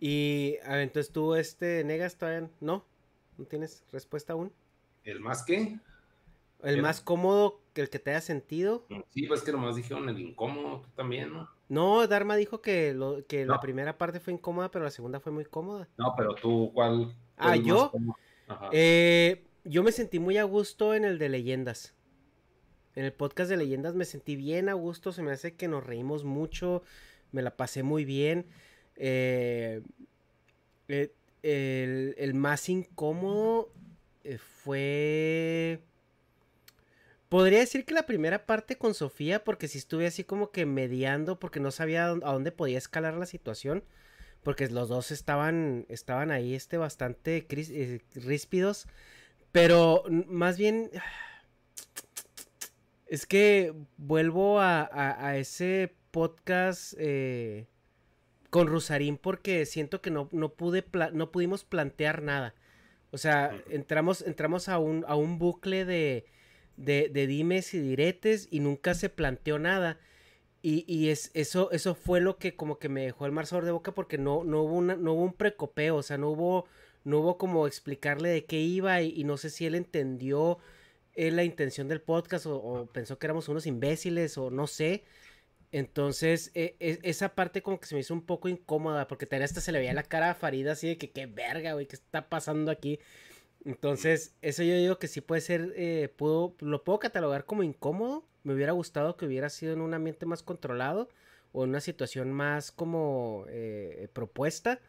Y, a ver, entonces tú, este, negas todavía, ¿no? ¿No tienes respuesta aún? ¿El más qué? ¿El, más cómodo que el que te haya sentido? Sí, pues que nomás dijeron el incómodo, tú también, ¿no? No, Dharma dijo que, lo, que la primera parte fue incómoda, pero la segunda fue muy cómoda. No, pero tú, ¿cuál? Ah, yo. Eh, yo me sentí muy a gusto en el de leyendas. En el podcast de leyendas me sentí bien a gusto, se me hace que nos reímos mucho, me la pasé muy bien. Eh, eh, el, más incómodo eh, fue... Podría decir que la primera parte con Sofía, porque si estuve así como que mediando, porque no sabía a dónde podía escalar la situación, porque los dos estaban, estaban ahí este, bastante ríspidos, pero más bien... (sighs) Es que vuelvo a, ese podcast con Rusarín porque siento que no, no, pude no pudimos plantear nada. O sea, entramos, entramos a, un, a un bucle de, de, de, dimes y diretes y nunca se planteó nada. Y, y, es, eso, eso fue lo que como que me dejó el mar sabor de boca porque no, no, hubo una, no hubo un precopeo, o sea, no hubo, no hubo como explicarle de qué iba y, no sé si él entendió eh, la intención del podcast o, o, pensó que éramos unos imbéciles o no sé. Entonces, e, e, esa parte como que se me hizo un poco incómoda, porque también hasta se le veía la cara a Farida así de que qué verga, güey, qué está pasando aquí. Entonces, eso yo digo que sí puede ser, eh, puedo, lo puedo catalogar como incómodo. Me hubiera gustado que hubiera sido en un ambiente más controlado o en una situación más como eh, propuesta.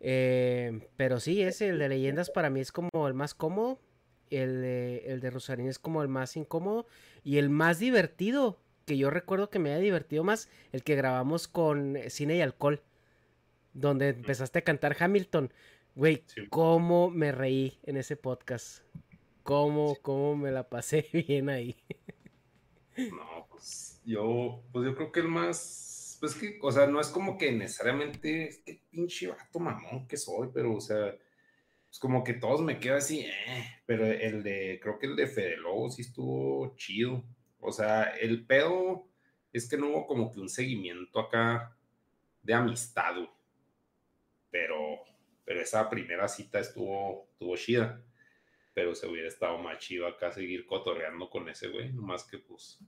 Eh, pero sí, ese, el de leyendas para mí es como el más cómodo. El de, el de Rosarín es como el más incómodo. Y el más divertido, que yo recuerdo que me haya divertido más, el que grabamos con Cine y Alcohol. Donde empezaste a cantar Hamilton. Güey, cómo me reí en ese podcast. Cómo, cómo me la pasé (laughs) bien ahí. No, pues yo, pues yo creo que el más, pues que, o sea, no es como que necesariamente, este pinche vato mamón que soy, pero, o sea, es como que todos me quedan así, eh, pero el de, creo que el de Fede Lobo sí estuvo chido. O sea, el pedo es que no hubo como que un seguimiento acá de amistad, pero, pero esa primera cita estuvo, estuvo chida. Pero se hubiera estado más chido acá seguir cotorreando con ese güey, nomás que pues,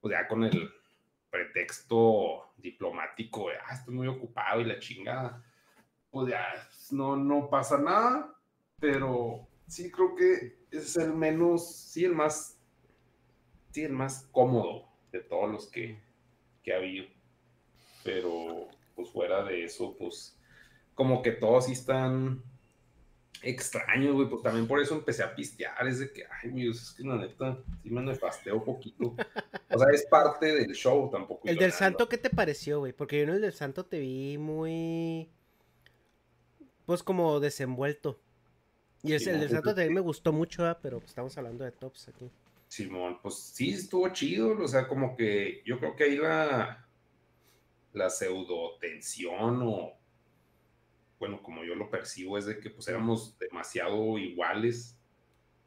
pues ya con el pretexto diplomático, ah, estoy muy ocupado y la chingada, pues ya no, no pasa nada, pero sí creo que es el menos, sí, el más, sí, el más cómodo de todos los que, que ha habido, pero pues fuera de eso, pues como que todos sí están extraño, güey, pues también por eso empecé a pistear, es de que, ay, güey, es que la neta, sí me nefasteo un poquito. O sea, es parte del show tampoco. ¿El del santo qué te pareció, güey? Porque yo en el del santo te vi muy, pues como desenvuelto. Y el, el del santo también me gustó mucho, pero pues, estamos hablando de tops aquí. Simón, pues sí, estuvo chido, o sea, como que yo creo que ahí la, la pseudo tensión o bueno, como yo lo percibo, es de que pues éramos demasiado iguales.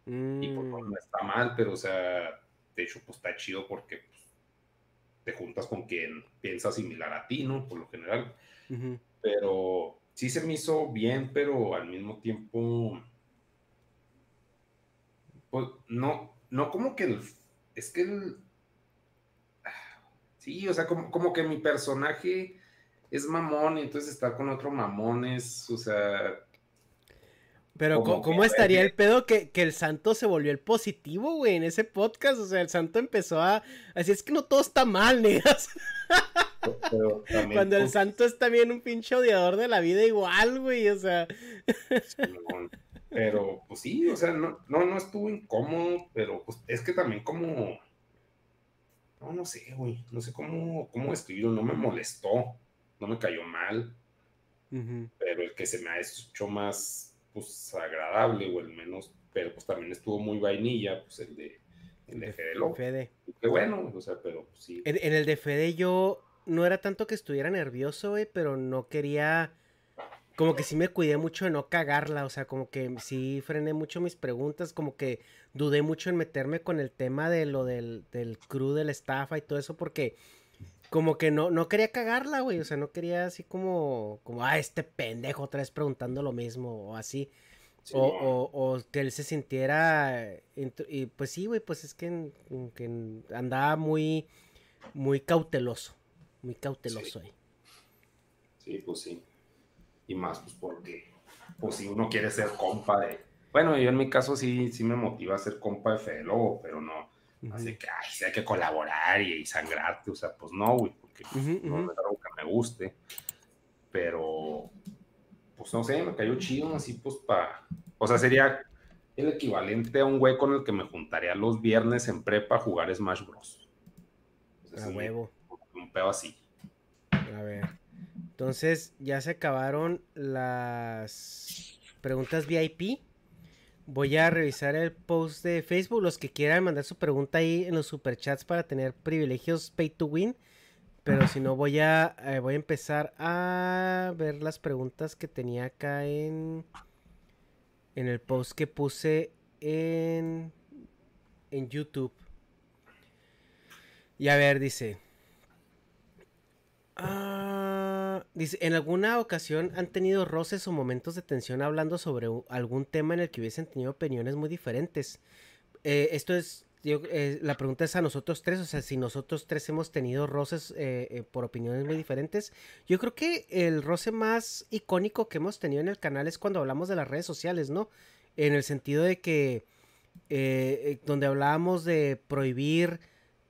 Y pues no mm. está mal, pero o sea, de hecho, pues está chido porque pues, te juntas con quien piensa similar a ti, ¿no? Por lo general. Pero sí se me hizo bien, pero al mismo tiempo, pues no, no como que el, es que el, sí, o sea, como, como que mi personaje es mamón y entonces estar con otro mamón es, o sea... Pero ¿cómo, estaría el pedo que, el santo se volvió el positivo, güey, en ese podcast? O sea, el santo empezó a... Así es que no todo está mal, (laughs) negas. Cuando el santo es también un pinche odiador de la vida igual, güey, o sea... pero, pues sí, o sea, no, no, no estuvo incómodo, pero pues es que también como... No, no sé, güey, no sé cómo, cómo escribirlo, no me molestó no me cayó mal, pero el que se me ha hecho más pues agradable o el menos, pero pues también estuvo muy vainilla, pues el de, el de Fede Lobo. Fede. Qué bueno, o sea, pero pues, sí. En, el de Fede yo no era tanto que estuviera nervioso, güey, pero no quería como que sí me cuidé mucho de no cagarla, o sea, como que sí frené mucho mis preguntas, como que dudé mucho en meterme con el tema de lo del, del crew de la estafa y todo eso, porque como que no, no quería cagarla, güey. O sea, no quería así como, como, ah, este pendejo otra vez preguntando lo mismo o así. o, o, que él se sintiera, y pues sí, güey, pues es que, andaba muy, muy cauteloso, muy cauteloso ahí. Sí, pues sí. Y más, pues porque, pues si uno quiere ser compa de, bueno, yo en mi caso sí, sí me motiva a ser compa de Fede pero no, Así que, ay, hay que colaborar y, sangrarte, o sea, pues no, güey, porque no es algo que me guste. Pero, pues no sé, me cayó chido, así pues para. O sea, sería el equivalente a un güey con el que me juntaría los viernes en prepa a jugar Smash Bros. a huevo. Un pedo así. A ver. Entonces, ya se acabaron las preguntas VIP. Voy a revisar el post de Facebook. Los que quieran mandar su pregunta ahí en los superchats para tener privilegios pay to win. Pero si no, voy a, eh, voy a empezar a ver las preguntas que tenía acá en, en el post que puse en, en YouTube. Y a ver, dice. Ah, dice, ¿en alguna ocasión han tenido roces o momentos de tensión hablando sobre algún tema en el que hubiesen tenido opiniones muy diferentes? Eh, esto es eh, la pregunta es a nosotros tres, o sea, si nosotros tres hemos tenido roces eh, por opiniones muy diferentes. Yo creo que el roce más icónico que hemos tenido en el canal es cuando hablamos de las redes sociales, ¿no? En el sentido de que, donde hablábamos de prohibir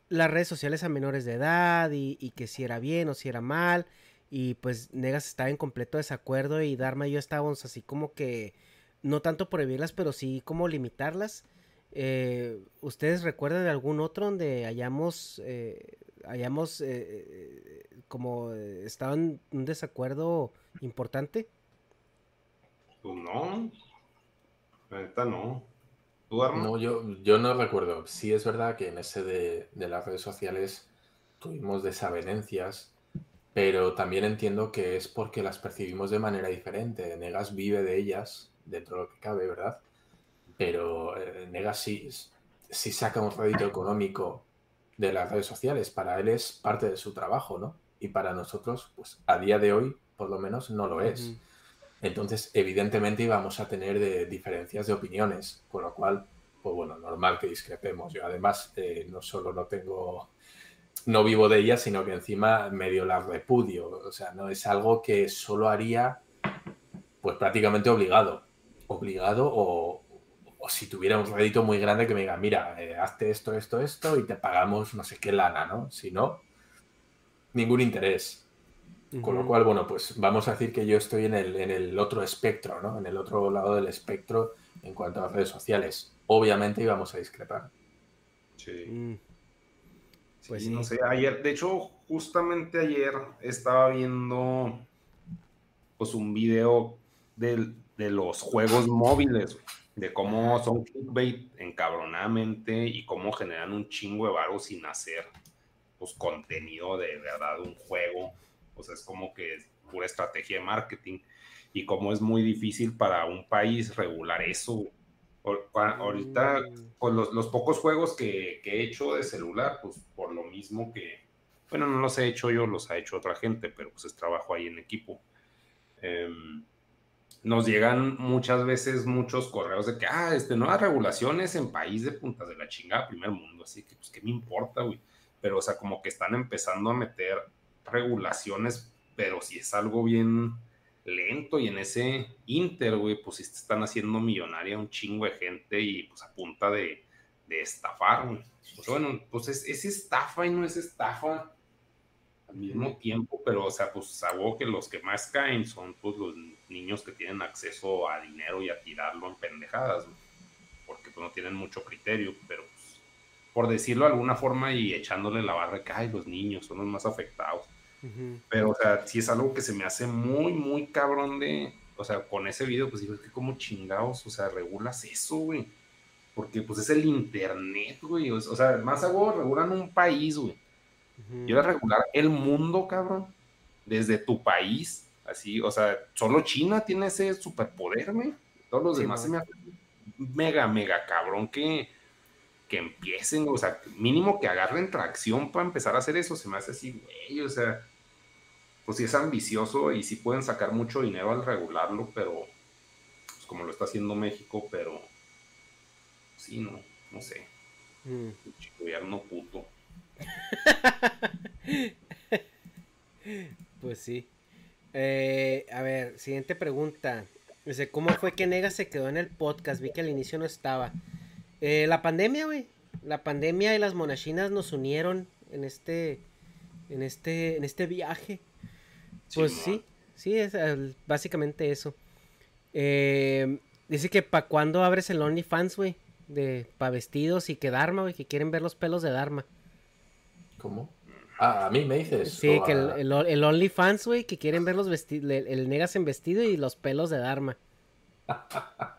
las redes sociales a menores de edad y, que si era bien o si era mal. Y pues Negas estaba en completo desacuerdo y Dharma y yo estábamos así como que, no tanto prohibirlas, pero sí como limitarlas. Eh, ¿Ustedes recuerdan de algún otro donde hayamos, eh, hayamos eh, como estado en un desacuerdo importante? Pues no, ahorita no. No, yo, yo no recuerdo. Sí es verdad que en ese de, de las redes sociales tuvimos desavenencias, pero también entiendo que es porque las percibimos de manera diferente. Negas vive de ellas, dentro de lo que cabe, ¿verdad? pero eh, Negas sí, saca un rédito económico de las redes sociales. Para él es parte de su trabajo, ¿no? Y para nosotros, pues a día de hoy, por lo menos, no lo es. Entonces, evidentemente íbamos a tener de diferencias de opiniones, con lo cual, pues bueno, normal que discrepemos. Yo además eh, no solo no tengo, no vivo de ella, sino que encima medio la repudio. O sea, no es algo que solo haría, pues prácticamente obligado. Obligado o, o si tuviera un rédito muy grande que me diga, mira, eh, hazte esto, esto, esto y te pagamos no sé qué lana, ¿no? Si no, ningún interés. Con lo cual, bueno, pues vamos a decir que yo estoy en el, en el otro espectro, ¿no? En el otro lado del espectro en cuanto a las redes sociales. Obviamente íbamos a discrepar. Sí. Mm. Pues no sé, ayer, de hecho, justamente ayer estaba viendo pues un video de, de los juegos móviles de cómo son clickbait encabronadamente y cómo generan un chingo de varo sin hacer pues contenido de verdad un juego. O sea, es como que es pura estrategia de marketing y cómo es muy difícil para un país regular eso. Ahorita, con los, los, pocos juegos que, que, he hecho de celular, pues por lo mismo que, bueno, no los he hecho yo, los ha hecho otra gente, pero pues es trabajo ahí en equipo. Eh, nos llegan muchas veces muchos correos de que, ah, este, nuevas regulaciones en país de puntas de la chingada, primer mundo, así que, pues, ¿qué me importa, güey? Pero, o sea, como que están empezando a meter regulaciones, pero si es algo bien lento y en ese inter, güey, pues si están haciendo millonaria un chingo de gente y pues a punta de, de estafar, güey. Pues, bueno, pues es, es estafa y no es estafa al mismo tiempo, pero, o sea, pues algo que los que más caen son pues los niños que tienen acceso a dinero y a tirarlo en pendejadas, porque pues no tienen mucho criterio, pero pues, por decirlo de alguna forma y echándole la barra que, ay, los niños son los más afectados. Pero, o sea, si es algo que se me hace muy, muy cabrón de, o sea, con ese video, pues digo, es que como chingados, o sea, regulas eso, güey. Porque pues es el internet, güey. O, sea, más algo regulan un país, güey. Yo era regular el mundo, cabrón. Desde tu país Así, o sea, solo China tiene ese superpoder, güey. Todos los demás se me hacen mega, mega cabrón que, que empiecen, o sea, mínimo que agarren tracción para empezar a hacer eso, se me hace así, güey, o sea, pues sí es ambicioso y sí pueden sacar mucho dinero al regularlo, pero, pues como lo está haciendo México, pero, sí, no, no sé. Mm. Gobierno puto. (laughs) pues sí. Eh, a ver, siguiente pregunta. Dice, ¿cómo fue que Nega se quedó en el podcast? Vi que al inicio no estaba. Eh, la pandemia, güey. La pandemia y las monachinas nos unieron en este, en este, en este viaje. Pues sí, sí, es básicamente eso. Eh, dice que para cuándo abres el OnlyFans, güey, de para vestidos y que Dharma, güey, que quieren ver los pelos de Dharma. ¿Cómo? Ah, a mí me dices. Sí, que el, el, el OnlyFans, güey, que quieren ver los vestidos, el, Negas en vestido y los pelos de Dharma. (laughs)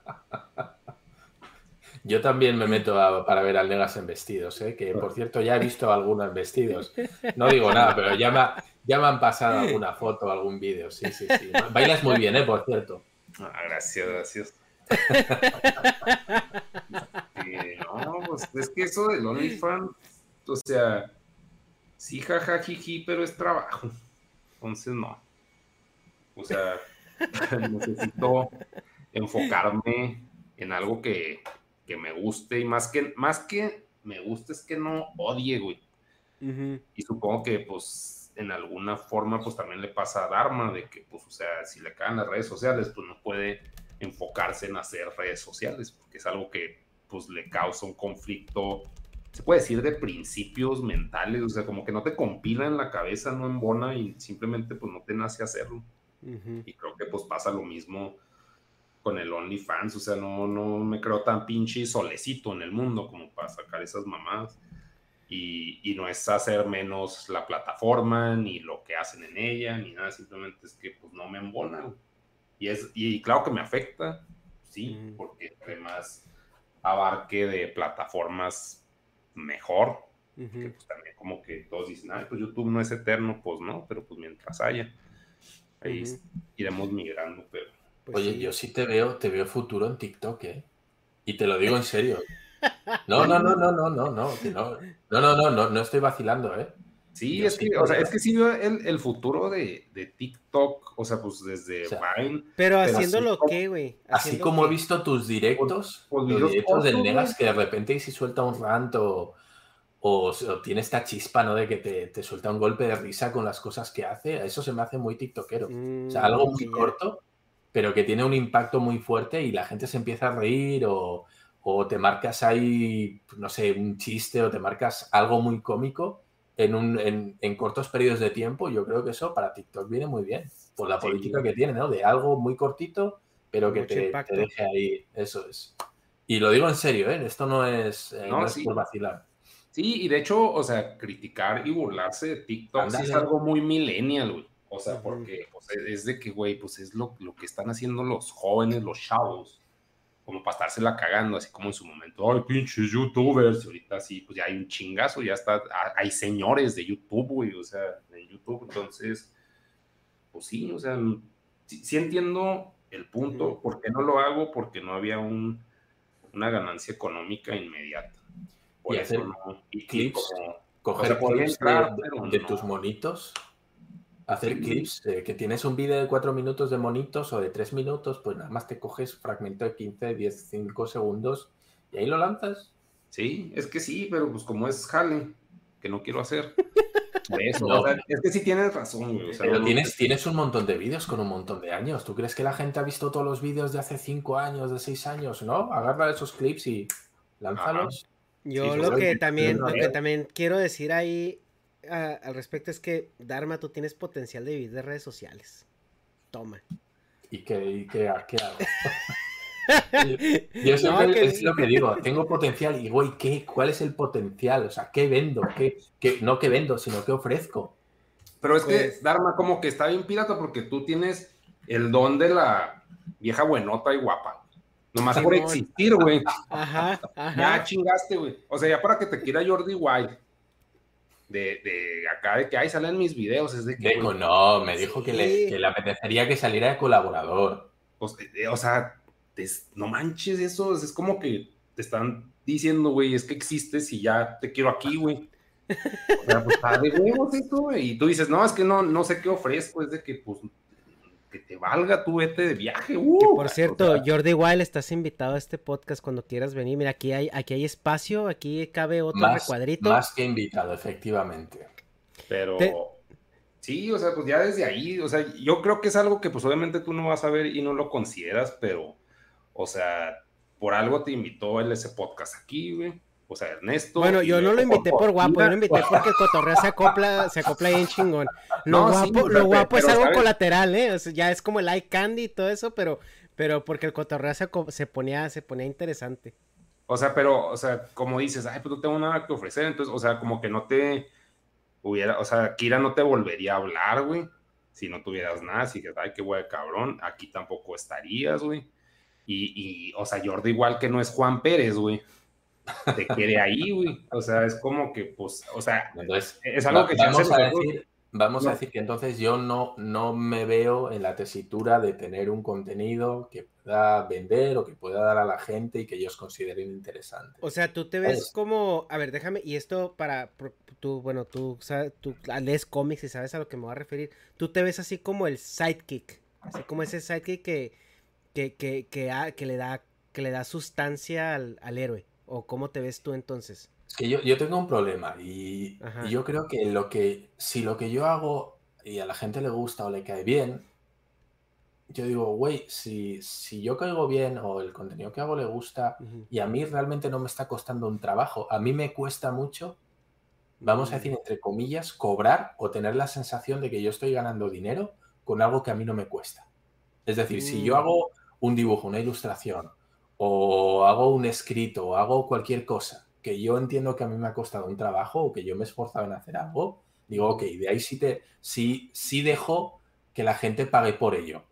Yo también me meto para ver al Negas en vestidos, ¿eh? que por (laughs) cierto ya he visto algunos vestidos. No digo nada, pero ya me, ya me han pasado alguna foto, algún vídeo. Sí, sí, sí. (laughs) Bailas muy bien, ¿eh? Por cierto. Ah, gracias, gracias. (laughs) no, pues es que eso del OnlyFans, o sea, sí, jaja, pero es trabajo. Entonces, no. O sea, necesito enfocarme en algo que, me guste y más que, más que me gusta es que no odie, güey. Y supongo que, pues, en alguna forma, pues también le pasa a Dharma, de que, pues, o sea, si le caen las redes sociales, pues no puede enfocarse en hacer redes sociales, porque es algo que, pues, le causa un conflicto, se puede decir, de principios mentales, o sea, como que no te compila en la cabeza, no embona y simplemente, pues, no te nace hacerlo. Y creo que, pues, pasa lo mismo con el OnlyFans, o sea, no, no me creo tan pinche solecito en el mundo como para sacar esas mamadas. Y, y, no es hacer menos la plataforma, ni lo que hacen en ella, ni nada, simplemente es que pues no me embona. Y, es, y claro que me afecta, sí, porque además abarque de plataformas mejor, que pues también como que todos dicen, ay, pues YouTube no es eterno, pues no, pero pues mientras haya, ahí iremos migrando, pero pues Oye, yo sí te veo, te veo futuro en TikTok, ¿eh? Y te lo digo en serio. (laughs) No, no, no, no, no, no, no, no, no, no, no, no, no estoy vacilando, ¿eh? Sí, es que, o sea, es que sí veo el, el futuro de, de, TikTok, o sea, pues desde o. Pero, pero haciéndolo qué, güey. Así como he visto tus directos, pues, pues, los directos del Negas, que de repente si suelta un ranto o, tiene esta chispa, ¿no? De que te, te, suelta un golpe de risa con las cosas que hace, eso se me hace muy tiktokero. O sea, mm, algo muy corto pero que tiene un impacto muy fuerte y la gente se empieza a reír o, te marcas ahí, no sé, un chiste o te marcas algo muy cómico en, un, en, cortos periodos de tiempo, yo creo que eso para TikTok viene muy bien, por la política que tiene, ¿no? De algo muy cortito, pero que te, deje ahí, eso es. Y lo digo en serio, ¿eh? Esto no es, eh, no, es por vacilar. Sí, y de hecho, o sea, criticar y burlarse de TikTok es algo muy millennial, güey. O sea, porque es de que, güey, pues es lo, lo, que están haciendo los jóvenes, los chavos, como para estársela cagando, así como en su momento, ay, pinches youtubers, y ahorita sí, pues ya hay un chingazo, ya está, hay señores de YouTube, güey, o sea, de YouTube, entonces, pues sí, o sea, sí, entiendo el punto, ¿por qué no lo hago? Porque no había un, una ganancia económica inmediata. y hacer clips, coger clips de, tus monitos hacer clips, que tienes un vídeo de cuatro minutos de monitos o de tres minutos, pues nada más te coges fragmento de 15, 10, 5 segundos y ahí lo lanzas. Sí, es que sí, pero pues como es jale, que no quiero hacer. (laughs) Eso, es que sí tienes razón, pero tienes, tienes un montón de vídeos con un montón de años. ¿Tú crees que la gente ha visto todos los vídeos de hace cinco años, de seis años? ¿No? Agarra esos clips y lánzalos. Yo lo que también, lo que también quiero decir ahí al respecto es que, Dharma, tú tienes potencial de vivir de redes sociales. Toma. ¿Y qué, y qué, qué hago? (laughs) Yo siempre es lo que digo, tengo potencial y güey, ¿qué? ¿Cuál es el potencial? O sea, ¿qué vendo? ¿Qué, qué, no qué vendo, sino qué ofrezco? Pero es que, pues Dharma, como que está bien pirata porque tú tienes el don de la vieja buenota y guapa. Nomás por existir, güey. Ajá, ajá. Ya chingaste, güey. O sea, ya para que te quiera Jordi White de, de, acá de que ahí salen mis videos. Es de que. no, me dijo que, le, que, le, apetecería que saliera de colaborador. Pues, o sea, no manches eso, es como que te están diciendo, güey, es que existes y ya te quiero aquí, güey. O sea, pues está de huevos esto, güey. Y tú dices, no, es que no, no sé qué ofrezco, es de que, pues, que te valga, tú vete de viaje. Uh, por cierto, Jordi Wild, estás invitado a este podcast cuando quieras venir. Mira, aquí hay, aquí hay espacio, aquí cabe otro más, recuadrito. Más que invitado, efectivamente. Pero sí, o sea, pues ya desde ahí, o sea, yo creo que es algo que pues obviamente tú no vas a ver y no lo consideras, pero, o sea, por algo te invitó él ese podcast aquí, güey. O sea, Ernesto. Bueno, yo no lo invité por guapo, yo lo invité porque el cotorreo se acopla, se acopla bien chingón. (laughs) Lo guapo, lo guapo es algo colateral, ¿eh? O sea, ya es como el eye candy y todo eso, pero, pero porque el cotorreo se, se, ponía, se ponía interesante. O sea, pero, o sea, como dices, ay, pues no tengo nada que ofrecer, entonces, o sea, como que no te hubiera, o sea, Kira no te volvería a hablar, güey, si no tuvieras nada, si que, ay, qué güey, cabrón, aquí tampoco estarías, güey. Y, y, o sea, Jordi igual que no es Juan Pérez, güey te quiere ahí, güey. O sea, es como que, pues, o sea, es algo que vamos a decir, vamos a decir que entonces yo no, no me veo en la tesitura de tener un contenido que pueda vender o que pueda dar a la gente y que ellos consideren interesante. O sea, tú te ves como, a ver, déjame, y esto para tú, bueno, tú, sabes, tú lees cómics y sabes a lo que me voy a referir. Tú te ves así como el sidekick, así como ese sidekick que, que, que, que, que le da que le da sustancia al héroe. ¿O cómo te ves tú entonces? Es que yo, yo tengo un problema y, y, yo creo que lo que, si lo que yo hago y a la gente le gusta o le cae bien, yo digo, güey, si, si yo caigo bien o el contenido que hago le gusta y a mí realmente no me está costando un trabajo, a mí me cuesta mucho, vamos a decir, entre comillas, cobrar o tener la sensación de que yo estoy ganando dinero con algo que a mí no me cuesta. Es decir, si yo mm. hago un dibujo, una ilustración, o hago un escrito, o hago cualquier cosa que yo entiendo que a mí me ha costado un trabajo o que yo me he esforzado en hacer algo, digo, ok, de ahí sí, te, sí, sí dejo que la gente pague por ello.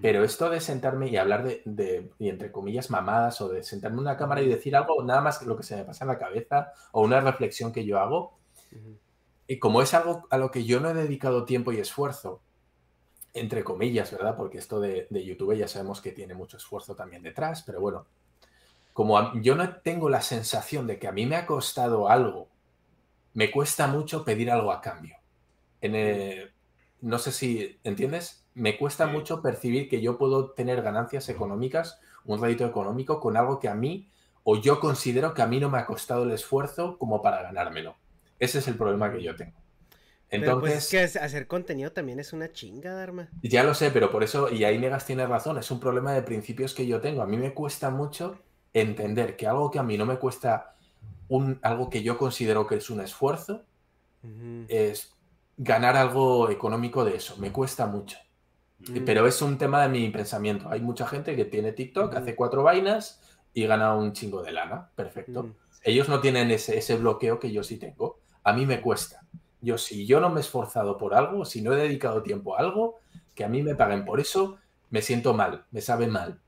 Pero esto de sentarme y hablar de, y entre comillas, mamadas, o de sentarme en una cámara y decir algo, nada más que lo que se me pasa en la cabeza, o una reflexión que yo hago, y como es algo a lo que yo no he dedicado tiempo y esfuerzo, entre comillas, ¿verdad? Porque esto de, YouTube ya sabemos que tiene mucho esfuerzo también detrás, pero bueno, como yo no tengo la sensación de que a mí me ha costado algo, me cuesta mucho pedir algo a cambio. En no sé si, ¿entiendes? me cuesta mucho percibir que yo puedo tener ganancias económicas, un rédito económico con algo que a mí, o yo considero que a mí no me ha costado el esfuerzo como para ganármelo. Ese es el problema que yo tengo. Pues, Entonces, pero es que hacer contenido también es una chinga, Dharma. Ya lo sé, pero por eso, y ahí Negas tiene razón, es un problema de principios que yo tengo. A mí me cuesta mucho entender que algo que a mí no me cuesta un, algo que yo considero que es un esfuerzo, es ganar algo económico de eso. Me cuesta mucho. Mm. Pero es un tema de mi pensamiento. Hay mucha gente que tiene TikTok, hace cuatro vainas y gana un chingo de lana. Perfecto. Mm. Ellos no tienen ese, ese, bloqueo que yo sí tengo. A mí me cuesta. Yo, si yo no me he esforzado por algo, si no he dedicado tiempo a algo, que a mí me paguen por eso, me siento mal, me sabe mal.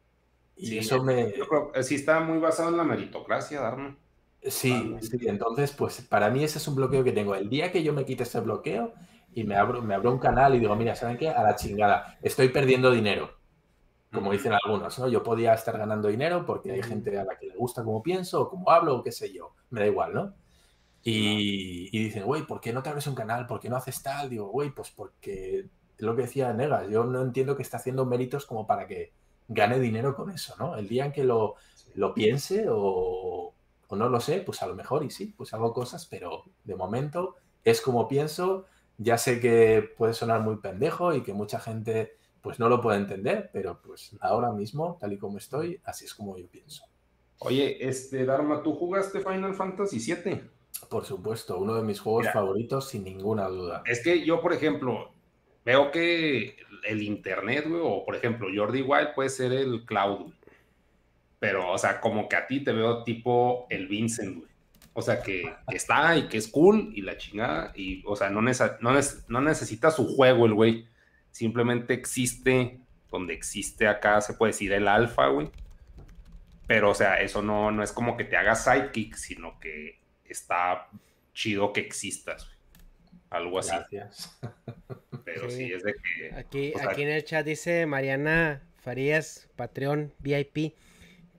Y eso me. Yo creo que sí está muy basado en la meritocracia, Darno. Sí, sí, entonces, pues para mí ese es un bloqueo que tengo. El día que yo me quite ese bloqueo, y me abro, me abro un canal y digo, mira, ¿saben qué? A la chingada, estoy perdiendo dinero. Como dicen algunos, ¿no? Yo podía estar ganando dinero porque hay gente a la que le gusta cómo pienso o cómo hablo o qué sé yo. Me da igual, ¿no? Y, y dicen, güey, ¿por qué no te abres un canal? ¿Por qué no haces tal? Digo, güey, pues porque lo que decía Negas, yo no entiendo que está haciendo méritos como para que gane dinero con eso, ¿no? El día en que lo, lo piense o, o no lo sé, pues a lo mejor y sí, pues hago cosas, pero de momento es como pienso ya sé que puede sonar muy pendejo y que mucha gente pues no lo puede entender, pero pues ahora mismo, tal y como estoy, así es como yo pienso. Oye, este Dharma, ¿tú jugaste Final Fantasy VII? Por supuesto, uno de mis juegos favoritos sin ninguna duda. Es que yo, por ejemplo, veo que el internet, güey, o por ejemplo, Jordi Wild puede ser el Cloud, pero, o sea, como que a ti te veo tipo el Vincent, güey. O sea, que, (laughs) está y que es cool y la chingada. Y, o sea, no, no, necesita su juego el güey. Simplemente existe donde existe acá, se puede decir el alfa, güey. Pero, o sea, eso no, no es como que te haga sidekick, sino que está chido que existas. Algo así. Gracias. Pero sí, es de que. Aquí, aquí en el chat dice Mariana Farías, Patreon VIP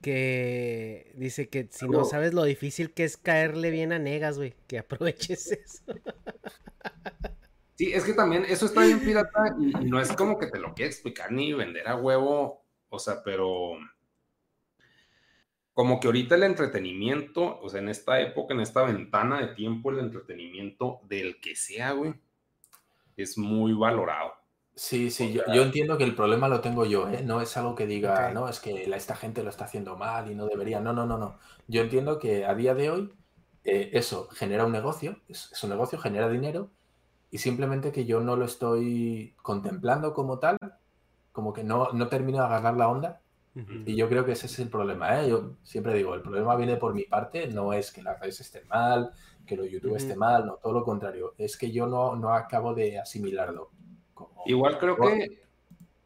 que dice que si no sabes lo difícil que es caerle bien a Negas, güey, que aproveches eso. Sí, es que también eso está bien pirata y, no es como que te lo quiera explicar ni vender a huevo, o sea, pero como que ahorita el entretenimiento, o sea, en esta época, en esta ventana de tiempo, el entretenimiento del que sea, güey, es muy valorado. Sí, sí, yo, entiendo que el problema lo tengo yo, ¿eh? No es algo que diga, no, es que esta gente lo está haciendo mal y no debería. No, no, no, no. Yo entiendo que a día de hoy eh, eso genera un negocio, es, un negocio, genera dinero y simplemente que yo no lo estoy contemplando como tal, como que no, no termino de agarrar la onda. Y yo creo que ese es el problema, ¿eh? Yo siempre digo, el problema viene por mi parte, no es que las redes estén mal, que lo YouTube esté mal, no, todo lo contrario, es que yo no, no acabo de asimilarlo. Igual creo que,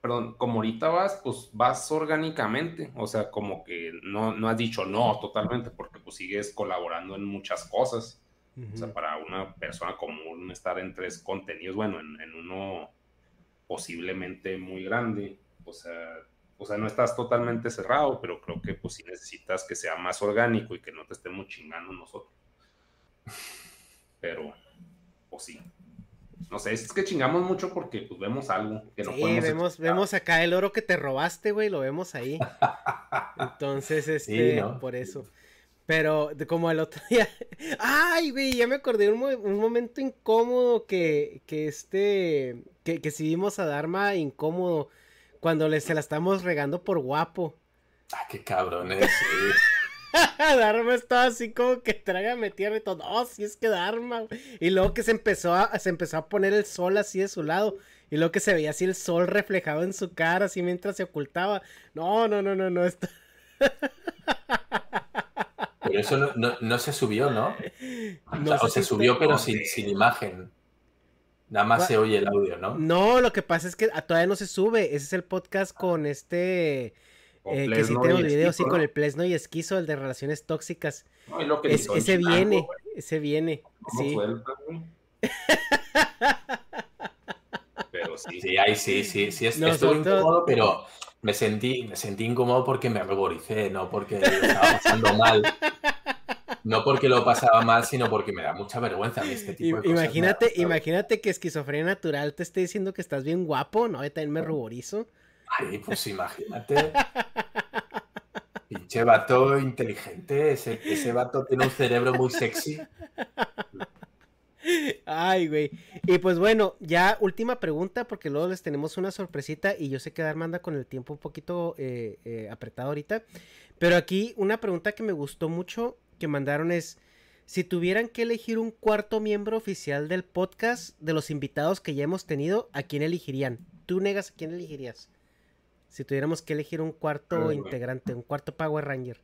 perdón, como ahorita vas, pues vas orgánicamente, o sea, como que no, no has dicho no totalmente, porque pues sigues colaborando en muchas cosas. O sea, para una persona común estar en tres contenidos, bueno, en, uno posiblemente muy grande, o sea, o sea, no estás totalmente cerrado, pero creo que pues sí necesitas que sea más orgánico y que no te estemos chingando nosotros. Pero, pues sí no sé, es que chingamos mucho porque pues vemos algo que no sí, vemos, vemos acá el oro que te robaste, güey, lo vemos ahí. (laughs) Entonces, este, por eso. Pero como el otro (laughs) día. Ay, güey, ya me acordé un, un momento incómodo que, que este. Que, que si vimos a Dharma incómodo. Cuando le, se la estamos regando por guapo. Ah, qué cabrón es. (laughs) Dharma estaba así como que trágame tierra y todo. Oh, sí es que Dharma. Y luego que se empezó a, se empezó a poner el sol así de su lado. Y luego que se veía así el sol reflejado en su cara, así mientras se ocultaba. No, no, no, no, no. Esto... Pero eso no, se subió, ¿no? O, se, subió, pero sin, sin, imagen. Nada más se oye el audio, ¿no? No, lo que pasa es que todavía no se sube. Ese es el podcast con este. Eh, que sí tenemos video, sí, con el Plesno y Esquizo, el de relaciones tóxicas. ese viene, ese viene. Sí. (laughs) pero sí. Sí, ahí sí, sí, sí. Es, Estuvo incómodo, pero me sentí, me sentí incómodo porque me ruboricé, no porque lo estaba pasando mal. (laughs) No porque lo pasaba mal, sino porque me da mucha vergüenza este tipo de cosas. Imagínate, imagínate que esquizofrenia natural te esté diciendo que estás bien guapo, ¿no? Yo también me ruborizo. Ay, pues imagínate. Pinche vato inteligente. Ese, ese vato tiene un cerebro muy sexy. Ay, güey. Y pues bueno, ya última pregunta, porque luego les tenemos una sorpresita y yo sé que Darma anda con el tiempo un poquito eh, eh, apretado ahorita. Pero aquí una pregunta que me gustó mucho que mandaron es, si tuvieran que elegir un cuarto miembro oficial del podcast de los invitados que ya hemos tenido, ¿a quién elegirían? ¿Tú negas a quién elegirías? Si tuviéramos que elegir un cuarto integrante, un cuarto Power Ranger.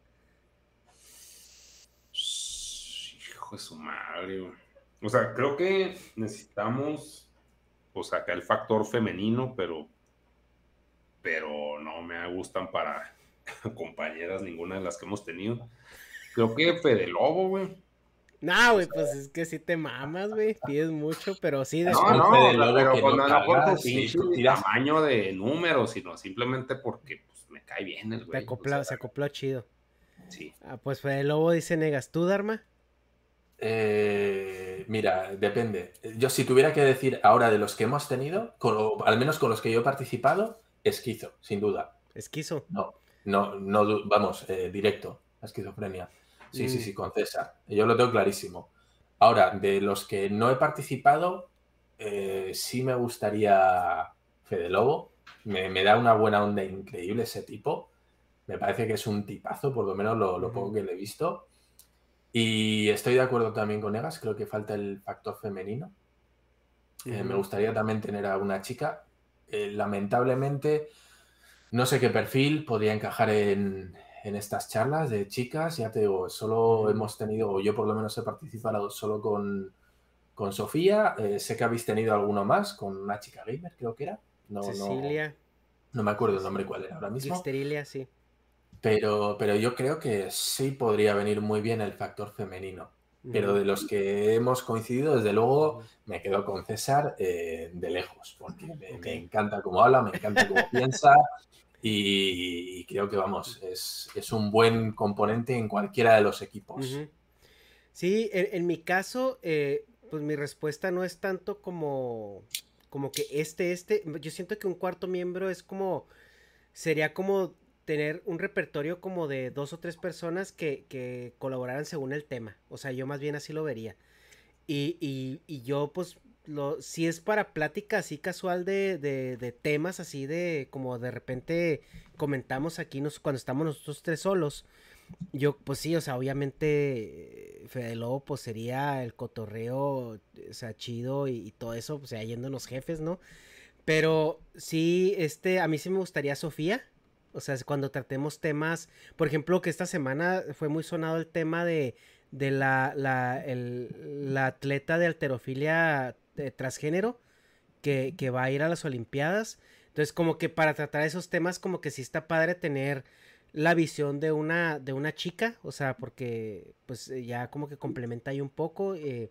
Hijo de su madre. O sea, creo que necesitamos, o sea, acá el factor femenino, pero, pero no me gustan para (laughs) compañeras ninguna de las que hemos tenido. Creo que Fede Lobo, güey. No, güey, pues es que sí te mamas, güey. Pides mucho, pero sí. De no, no, pero pues no, no por tu tamaño de número, sino simplemente porque pues, me cae bien el güey. Se acopló, chido. Sí. Ah, pues Fede Lobo dice, ¿negas tú, Dharma? Eh, mira, depende. Yo si tuviera que decir ahora de los que hemos tenido, al menos con los que yo he participado, esquizo, sin duda. ¿Esquizo? No, no, no, vamos, eh, directo, esquizofrenia. Sí, sí, mm. sí, con César. Yo lo tengo clarísimo. Ahora, de los que no he participado, eh, sí me gustaría Fede Lobo. Me, me, da una buena onda increíble ese tipo. Me parece que es un tipazo, por lo menos lo, lo poco que le he visto. Y estoy de acuerdo también con Egas, creo que falta el factor femenino. Eh, me gustaría también tener a una chica. Eh, lamentablemente, no sé qué perfil podría encajar en, estas charlas de chicas. Ya te digo, solo hemos tenido, o yo por lo menos he participado solo con, con Sofía. Eh, sé que habéis tenido alguno más, con una chica gamer, creo que era. No, Cecilia. No, me acuerdo el nombre cuál era ahora mismo. Esterilia, sí. Pero, pero yo creo que sí podría venir muy bien el factor femenino. Pero de los que hemos coincidido, desde luego me quedo con César eh, de lejos, porque me, encanta cómo habla, me encanta cómo (laughs) piensa y, creo que, vamos, es, un buen componente en cualquiera de los equipos. Sí, en, mi caso, eh, pues mi respuesta no es tanto como, como que este, este, yo siento que un cuarto miembro es como, sería como tener un repertorio como de dos o tres personas que, que colaboraran según el tema. O sea, yo más bien así lo vería. Y, y, y yo, pues, si es para plática así casual de, de, temas así de como de repente comentamos aquí cuando estamos nosotros tres solos. Yo, pues sí, o sea, obviamente Fede Lobo, pues sería el cotorreo, o sea, chido y, todo eso, o sea, yéndonos jefes, ¿no? Pero sí, este, a mí sí me gustaría Sofía, o sea, cuando tratemos temas, por ejemplo, que esta semana fue muy sonado el tema de, de la, la, el, la atleta de alterofilia de transgénero que, que, va a ir a las Olimpiadas. Entonces, como que para tratar esos temas, como que sí está padre tener la visión de una, de una chica, o sea, porque pues ya como que complementa ahí un poco eh,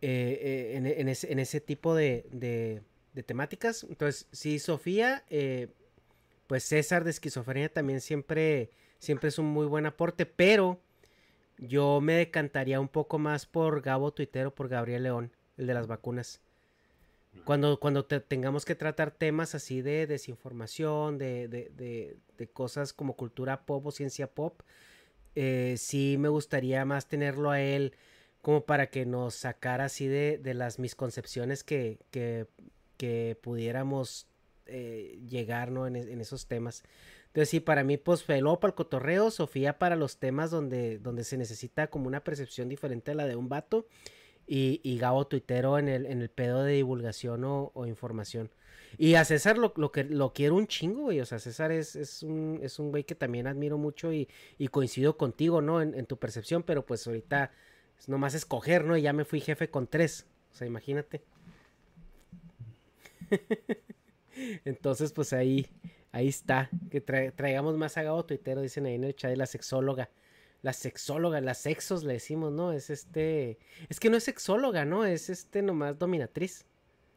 eh, eh, en, en, ese, en, ese, tipo de, de, de, temáticas. Entonces, sí, Sofía, pues César de esquizofrenia también siempre, siempre es un muy buen aporte, pero yo me decantaría un poco más por Gabo Tuitero, por Gabriel León, el de las vacunas. Cuando, cuando tengamos que tratar temas así de desinformación, de, de, de, cosas como cultura pop o ciencia pop, eh, sí me gustaría más tenerlo a él como para que nos sacara así de, las misconcepciones que, que, que pudiéramos eh, llegar ¿no? en, esos temas. Entonces sí, para mí pues fue para el cotorreo, Sofía para los temas donde, donde se necesita como una percepción diferente a la de un vato y, y Gabo tuitero en el, en el pedo de divulgación o, información. Y a César lo, lo, que lo quiero un chingo, güey. O sea, César es, es un, es un güey que también admiro mucho y, y coincido contigo, ¿no? En, en, tu percepción, pero pues ahorita es nomás escoger, ¿no? Y ya me fui jefe con tres. O sea, imagínate. (laughs) Entonces, pues ahí, ahí está. Que traigamos más a Gabo tuitero, dicen ahí en el chat de la sexóloga la sexóloga, las sexos le decimos, ¿no? Es este, es que no es sexóloga, ¿no? Es este nomás dominatriz.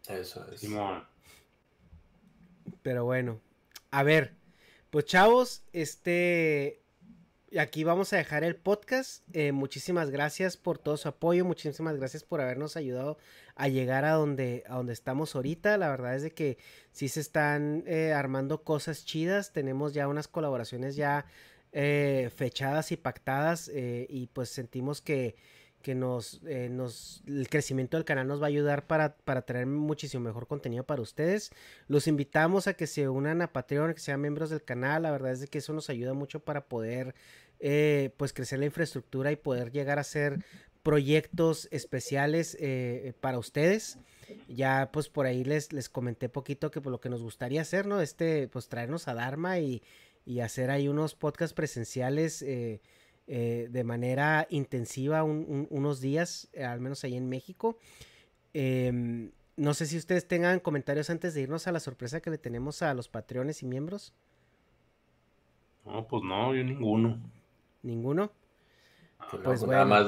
Eso es. Pero bueno, a ver, pues chavos, este, aquí vamos a dejar el podcast. Eh, muchísimas gracias por todo su apoyo, muchísimas gracias por habernos ayudado a llegar a donde, a donde estamos ahorita. La verdad es de que sí se están eh, armando cosas chidas, tenemos ya unas colaboraciones ya eh, fechadas y pactadas eh, y pues sentimos que, que nos, eh, nos, el crecimiento del canal nos va a ayudar para, para traer muchísimo mejor contenido para ustedes. Los invitamos a que se unan a Patreon, que sean miembros del canal. La verdad es que eso nos ayuda mucho para poder pues crecer la infraestructura y poder llegar a hacer proyectos especiales para ustedes. Ya pues por ahí les, les comenté poquito que por pues, lo que nos gustaría hacer, ¿no? Este, pues traernos a Dharma y, y hacer ahí unos podcasts presenciales eh, eh, de manera intensiva unos días, eh, al menos ahí en México. Em, no sé si ustedes tengan comentarios antes de irnos a la sorpresa que le tenemos a los patreones y miembros. No, pues no, yo ninguno. ¿Ninguno? Pues, pues nada más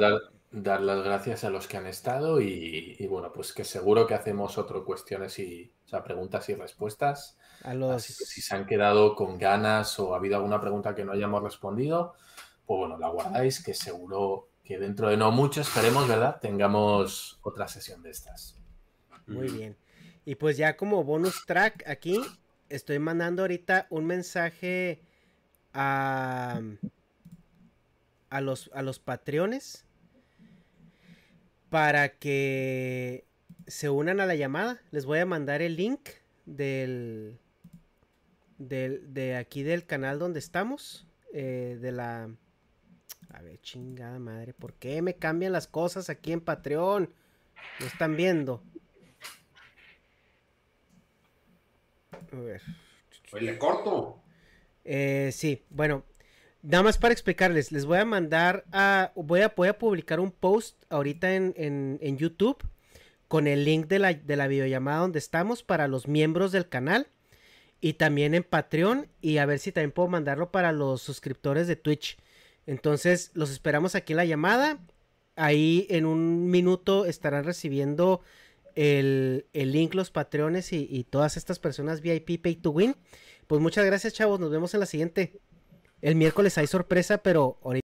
dar, las gracias a los que han estado y, bueno, pues que seguro que hacemos otro cuestiones y, o sea, preguntas y respuestas Así que si se han quedado con ganas o ha habido alguna pregunta que no hayamos respondido, pues bueno, la guardáis, que seguro que dentro de no mucho, esperemos, ¿verdad? Tengamos otra sesión de estas. Muy bien. Y pues ya como bonus track aquí, estoy mandando ahorita un mensaje a, a, los, a los patreones para que se unan a la llamada. Les voy a mandar el link del, de, aquí del canal donde estamos. Eh, de la... A ver, chingada madre. ¿Por qué me cambian las cosas aquí en Patreon? No están viendo. A ver. le corto. Eh, sí, bueno. Nada más para explicarles, les voy a mandar a. Voy a, voy a publicar un post ahorita en, en, en YouTube con el link de la, de la videollamada donde estamos para los miembros del canal y también en Patreon y a ver si también puedo mandarlo para los suscriptores de Twitch. Entonces los esperamos aquí en la llamada. Ahí en un minuto estarán recibiendo el, link los Patreones y, todas estas personas VIP Pay to Win. Pues muchas gracias chavos, nos vemos en la siguiente. El miércoles hay sorpresa, pero ahorita...